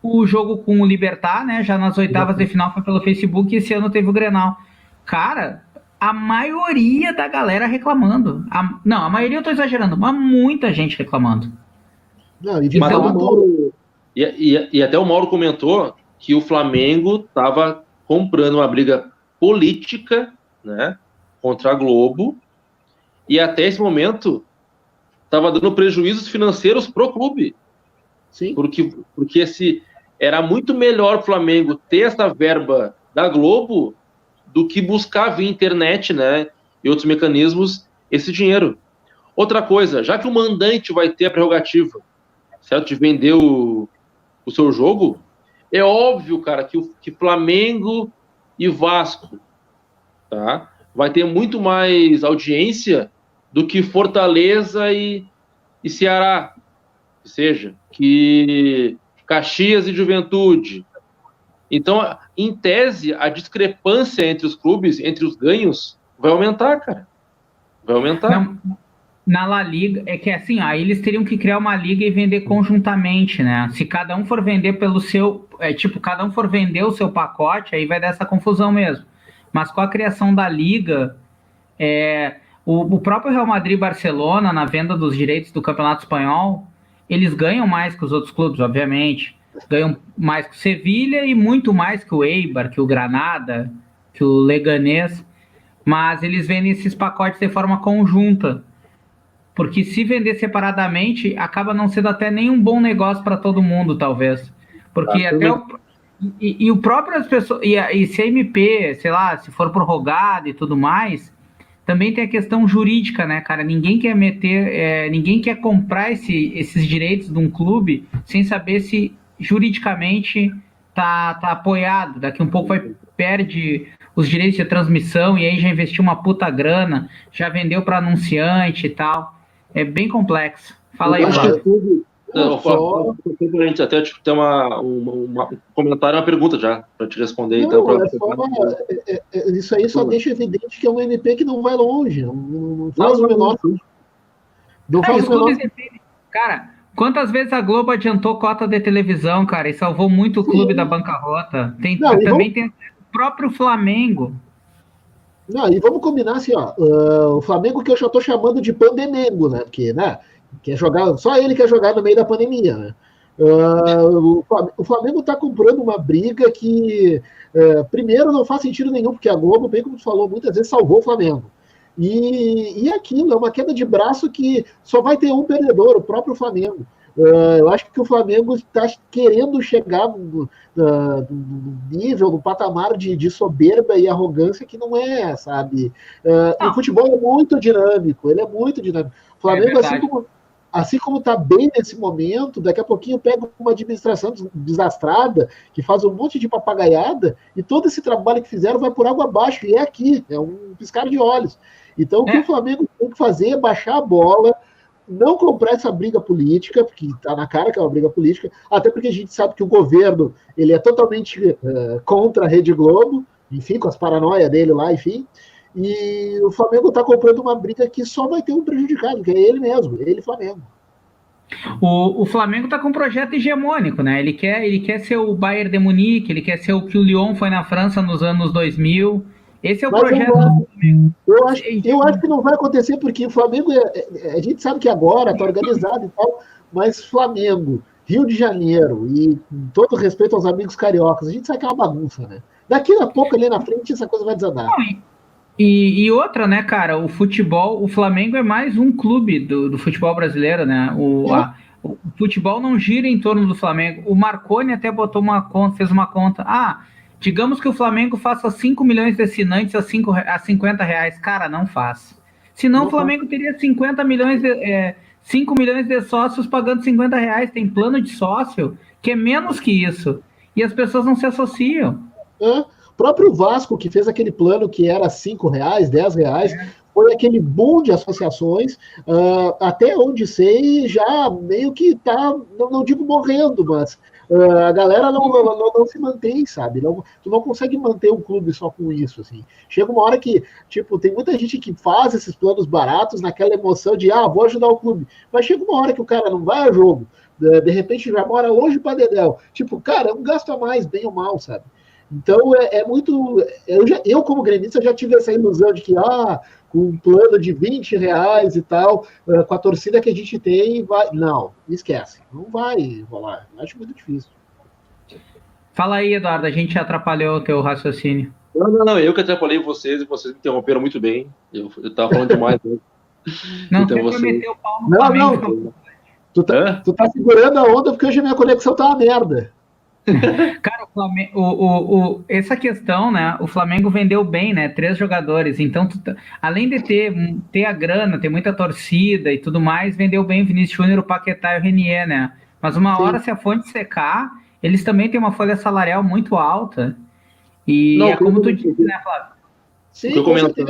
O jogo com o Libertar, né? Já nas oitavas de final foi pelo Facebook e esse ano teve o Grenal. Cara, a maioria da galera reclamando. A, não, a maioria eu tô exagerando, mas muita gente reclamando. Não, e, então, Mauro, e, e, e, até o Mauro comentou que o Flamengo estava comprando uma briga política né, contra a Globo e até esse momento estava dando prejuízos financeiros pro clube. Sim. Porque, porque esse, era muito melhor o Flamengo ter essa verba da Globo do que buscar via internet, né, e outros mecanismos esse dinheiro. Outra coisa, já que o mandante vai ter a prerrogativa, certo, de vender o, o seu jogo, é óbvio, cara, que o que Flamengo e Vasco, tá, vai ter muito mais audiência do que Fortaleza e, e Ceará, que seja, que Caxias e Juventude, então, em tese, a discrepância entre os clubes, entre os ganhos, vai aumentar, cara. Vai aumentar. Não, na La Liga, é que assim, aí eles teriam que criar uma liga e vender conjuntamente, né? Se cada um for vender pelo seu. É, tipo, cada um for vender o seu pacote, aí vai dar essa confusão mesmo. Mas com a criação da liga, é, o, o próprio Real Madrid e Barcelona, na venda dos direitos do Campeonato Espanhol, eles ganham mais que os outros clubes, obviamente ganham mais que o Sevilha e muito mais que o Eibar, que o Granada, que o Leganés, mas eles vendem esses pacotes de forma conjunta. Porque se vender separadamente, acaba não sendo até nenhum bom negócio para todo mundo, talvez. Porque ah, até o, e, e, o próprio as pessoas e, e se a MP, sei lá, se for prorrogada e tudo mais, também tem a questão jurídica, né, cara? Ninguém quer meter, é, ninguém quer comprar esse, esses direitos de um clube sem saber se juridicamente tá, tá apoiado. Daqui um pouco vai perde os direitos de transmissão e aí já investiu uma puta grana, já vendeu para anunciante e tal. É bem complexo. Fala aí, Flávio. Não, só... a gente até tipo, tem uma, uma, uma, um comentário, uma pergunta já para te responder. Não, então, pra... é só, é, é, isso aí só deixa evidente que é um MP que não vai longe, não, não faz não, o menor. Não, faz o menor. Cara, quantas vezes a Globo adiantou cota de televisão, cara, e salvou muito o clube Sim. da bancarrota? Tem, não, também vamos... tem o próprio Flamengo. Não, e vamos combinar assim, ó. Uh, o Flamengo que eu já estou chamando de pandemengo, né? Porque, né? Quer jogar, só ele quer jogar no meio da pandemia, né? Uh, o Flamengo está comprando uma briga que, uh, primeiro, não faz sentido nenhum, porque a Globo, bem como tu falou, muitas vezes salvou o Flamengo. E, e aquilo é uma queda de braço que só vai ter um perdedor, o próprio Flamengo. Uh, eu acho que o Flamengo está querendo chegar no, no, no, nível, no patamar de, de, soberba e arrogância que não é, sabe? Uh, o futebol é muito dinâmico, ele é muito dinâmico. O Flamengo, é assim como assim como está bem nesse momento, daqui a pouquinho pega uma administração desastrada, que faz um monte de papagaiada, e todo esse trabalho que fizeram vai por água abaixo, e é aqui, é um piscar de olhos. Então, o que é. o Flamengo tem que fazer é baixar a bola, não comprar essa briga política, porque está na cara que é uma briga política, até porque a gente sabe que o governo ele é totalmente uh, contra a Rede Globo, enfim, com as paranoias dele lá, enfim, e o Flamengo está comprando uma briga que só vai ter um prejudicado, que é ele mesmo, ele Flamengo. O, o Flamengo está com um projeto hegemônico, né? Ele quer, ele quer ser o Bayern de Munique, ele quer ser o que o Lyon foi na França nos anos 2000. Esse é o Mas projeto eu, do Flamengo. Eu acho, eu acho que não vai acontecer, porque o Flamengo, é, é, a gente sabe que agora está organizado e tal, mas Flamengo, Rio de Janeiro, e todo respeito aos amigos cariocas, a gente sabe que é uma bagunça, né? Daqui a pouco, ali na frente, essa coisa vai desandar. E, e, outra, né, cara, o futebol, o Flamengo é mais um clube do, do futebol brasileiro, né? O, a, o futebol não gira em torno do Flamengo. O Marconi até botou uma conta, fez uma conta. Ah, digamos que o Flamengo faça 5 milhões de assinantes a, 5, a 50 reais. Cara, não faz. Senão não o Flamengo teria 50 milhões de. É, 5 milhões de sócios pagando 50 reais. Tem plano de sócio que é menos que isso. E as pessoas não se associam. É próprio Vasco, que fez aquele plano que era cinco reais, dez reais, foi aquele boom de associações, uh, até onde sei, já meio que tá, não, não digo morrendo, mas a galera não, não, não, não, se mantém, sabe? Não, tu não consegue manter um clube só com isso, assim. Chega uma hora que, tipo, tem muita gente que faz esses planos baratos naquela emoção de, ah, vou ajudar o clube. Mas chega uma hora que o cara não vai a jogo, de repente já mora longe para Dedéu. Tipo, cara, é um gasto a mais, bem ou mal, sabe? Então é, é muito. Eu, já, eu, como gremista, já tive essa ilusão de que, ah, com um plano de 20 reais e tal, uh, com a torcida que a gente tem, vai. Não, esquece. Não vai rolar. Acho muito difícil. Fala aí, Eduardo, a gente atrapalhou o teu raciocínio. Não, não, não, eu que atrapalhei vocês e vocês me interromperam muito bem. Eu, eu tava falando demais. Né? Não, então, você meteu o pau no Não, não. Tu tá, tu tá segurando a onda porque hoje a minha conexão tá uma merda. Cara, Flamengo, o, o, o, essa questão, né? O Flamengo vendeu bem, né? Três jogadores. Então, tu, tá, além de ter, ter a grana, ter muita torcida e tudo mais, vendeu bem o Vinícius Júnior, o Paquetá e o Renier, né? Mas uma Sim. hora, se a fonte secar, eles também têm uma folha salarial muito alta. E Não, é como tu disse, né, Flávio? Sim, o, que eu comentar,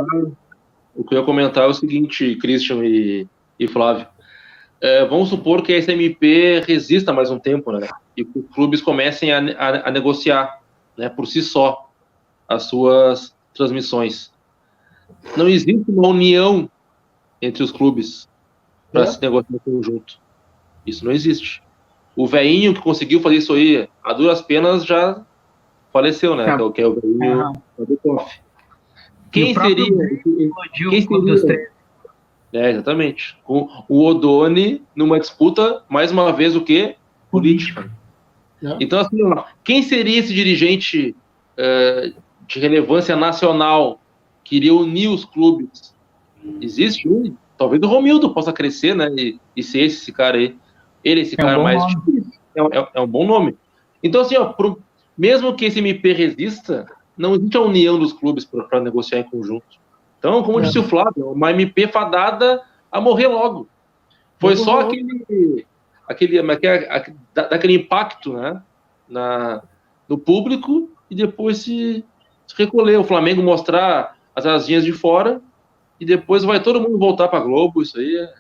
o que eu ia comentar é o seguinte, Christian e, e Flávio. É, vamos supor que a SMP resista mais um tempo, né? E que os clubes comecem a, a, a negociar, né, por si só, as suas transmissões. Não existe uma união entre os clubes para é. se negociar conjunto. Isso não existe. O veinho que conseguiu fazer isso aí, a duras penas, já faleceu, né? É. Que é o veinho do COF. Quem seria? Quem seria? É, exatamente. Com o Odone numa disputa, mais uma vez, o quê? Política. É. Então, assim, quem seria esse dirigente uh, de relevância nacional que iria unir os clubes? Existe um? Talvez o Romildo possa crescer, né? E, e ser esse, cara aí. Ele, esse é cara um mais. É, é, é, um bom nome. Então, assim, ó, pro, mesmo que esse MP resista, não existe a união dos clubes para negociar em conjunto. Então, como É. disse o Flávio, uma MP fadada a morrer logo. Foi só aquele, aquele, aquele, aquele- da- daquele impacto né, na, no público e depois se, se recolher. O Flamengo mostrar as asinhas de fora e depois vai todo mundo voltar para Globo. Isso aí é.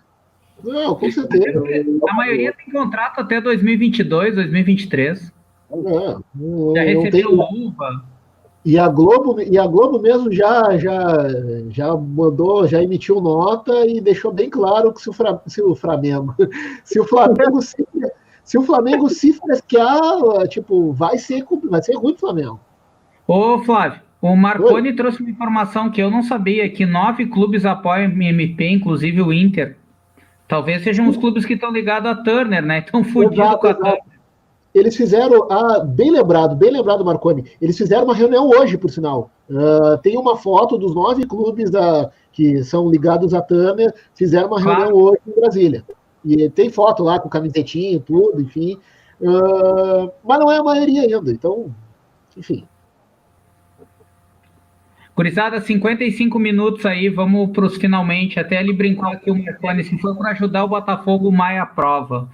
Não, com certeza. A maioria tem contrato até 2022, 2023. É, não, Já não recebeu tem, luva. E a Globo, e a Globo mesmo já, já, já mandou, já emitiu nota e deixou bem claro que se o, Fra- se o Flamengo, se o Flamengo se, se o Flamengo se fresquear, tipo, vai ser, vai ser ruim pro Flamengo. Ô, Flávio, o Marconi trouxe uma informação que eu não sabia, que nove clubes apoiam o MP, inclusive o Inter. Talvez sejam os clubes que estão ligados a Turner, né? Estão fudidos Exato, com a. Turner. Eles fizeram, ah, bem lembrado, bem lembrado, Marconi. Eles fizeram uma reunião hoje, por sinal. Ah, tem uma foto dos nove clubes da, que são ligados à Tamer, fizeram uma Claro. reunião hoje em Brasília. E tem foto lá com camisetinha e tudo, enfim. Ah, mas não é a maioria ainda, então, enfim. Gurizada, 55 minutos aí, vamos para os finalmente. Até ele brincou aqui o Marconi, se for para ajudar o Botafogo, Maia prova.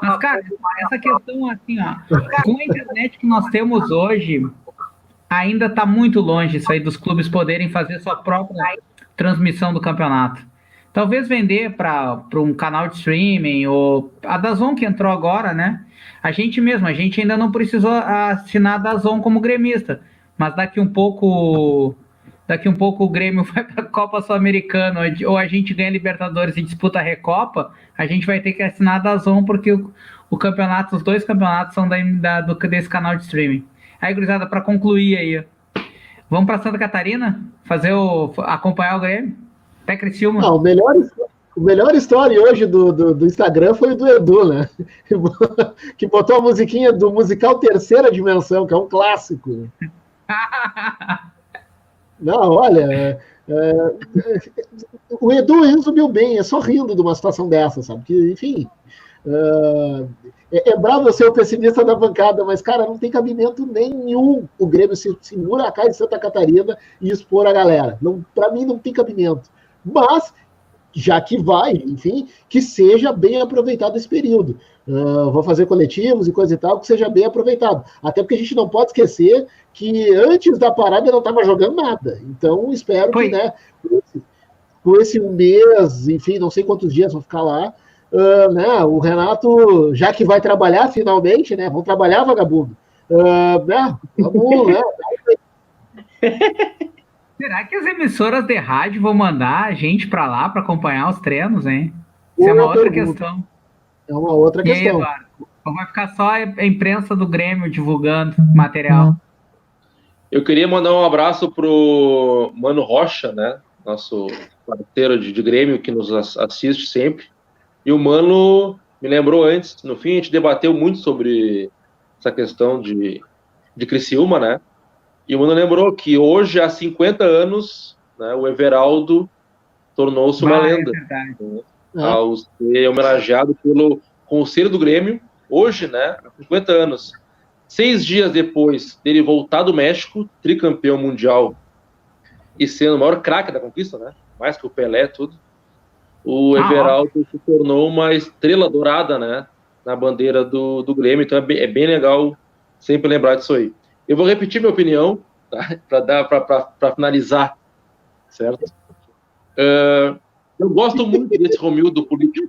Mas, cara, essa questão assim, ó, com a internet que nós temos hoje, ainda está muito longe isso aí dos clubes poderem fazer sua própria transmissão do campeonato. Talvez vender para um canal de streaming, ou a Dazon que entrou agora, né? A gente mesmo, a gente ainda não precisou assinar a Dazon como gremista, mas daqui um pouco daqui um pouco o Grêmio vai para a Copa Sul-Americana ou a gente ganha Libertadores e disputa a Recopa, a gente vai ter que assinar a Dazon porque o, o campeonato, os dois campeonatos são da, da, do, desse canal de streaming. Aí, gurizada, para concluir aí, vamos para Santa Catarina fazer o acompanhar o Grêmio? Até Criciúma. Não, o melhor, o melhor story hoje do, do, do Instagram foi o do Edu, né? Que botou a musiquinha do musical Terceira Dimensão, que é um clássico. Não, olha, é, é, o Edu resumiu bem, é só rindo de uma situação dessa, sabe? Que, enfim, é, é bravo ser o pessimista da bancada, mas, cara, não tem cabimento nenhum o Grêmio se segura a casa de Santa Catarina e expor a galera. Para mim, não tem cabimento. Mas, já que vai, enfim, que seja bem aproveitado esse período. Uh, vou fazer coletivos e coisa e tal, que seja bem aproveitado. Até porque a gente não pode esquecer que antes da parada não estava jogando nada. Então, espero Foi. que, né, com esse, mês, enfim, não sei quantos dias vão ficar lá, uh, né, o Renato, já que vai trabalhar finalmente, né, vão trabalhar, vagabundo. Uh, né, vamos, né, Será que as emissoras de rádio vão mandar a gente para lá para acompanhar os treinos, hein? Isso é uma outra pergunta. questão. é uma outra E aí, questão. Eduardo? Ou vai ficar só a imprensa do Grêmio divulgando material? Eu queria mandar um abraço pro Mano Rocha, né? Nosso parceiro de, de Grêmio que nos as- assiste sempre. E o Mano me lembrou antes, no fim a gente debateu muito sobre essa questão de, de Criciúma, né? E o Mano lembrou que hoje, há 50 anos, né, o Everaldo tornou-se uma Bah, é lenda verdade. É. ao ser homenageado pelo Conselho do Grêmio, hoje, né, há 50 anos. Seis dias depois dele voltar do México, tricampeão mundial e sendo o maior craque da conquista, né, mais que o Pelé, tudo, o Ah, Everaldo se tornou uma estrela dourada, né, na bandeira do, do Grêmio, então é bem, é bem legal sempre lembrar disso aí. Eu vou repetir minha opinião, tá, para dar para finalizar, certo? Ah, eu gosto muito desse Romildo político,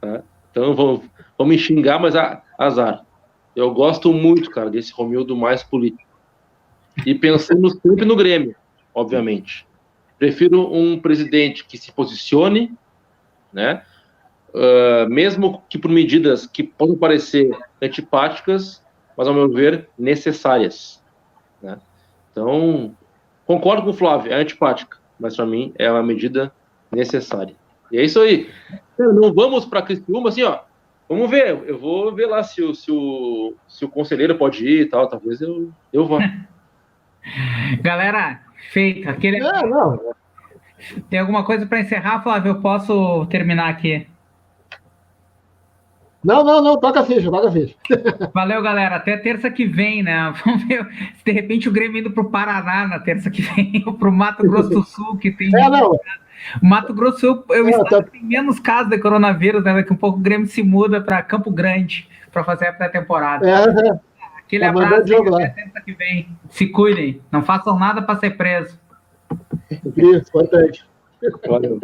tá? Então vão me xingar, mas a, azar. Eu gosto muito, cara, desse Romildo mais político. E pensando sempre no Grêmio, obviamente. Prefiro um presidente que se posicione, né? Ah, mesmo que por medidas que possam parecer antipáticas, mas ao meu ver necessárias. Né? Então, concordo com o Flávio, é antipática, mas para mim é uma medida necessária. E é isso aí. Cara, Não vamos para Criciúma assim, ó. Vamos ver, eu vou ver lá se o, se o, se o conselheiro pode ir e tal, talvez eu, eu vá. Galera, feito. Aquele... É, não, Tem alguma coisa para encerrar, Flávio? Eu posso terminar aqui. Não, não, não, toca a ficha, toca a ficha. Valeu, galera. Até terça que vem, né? Vamos ver se de repente o Grêmio indo pro Paraná na terça que vem, ou pro Mato Grosso do Sul, que tem. É, não. O Mato Grosso do Sul, eu É, estado tá- tem menos casos de coronavírus, né? Daqui a pouco o Grêmio se muda para Campo Grande para fazer a pré-temporada. É, é. Aquele tá abraço jogo até terça que vem. Se cuidem, não façam nada para ser preso. Isso, importante. Valeu.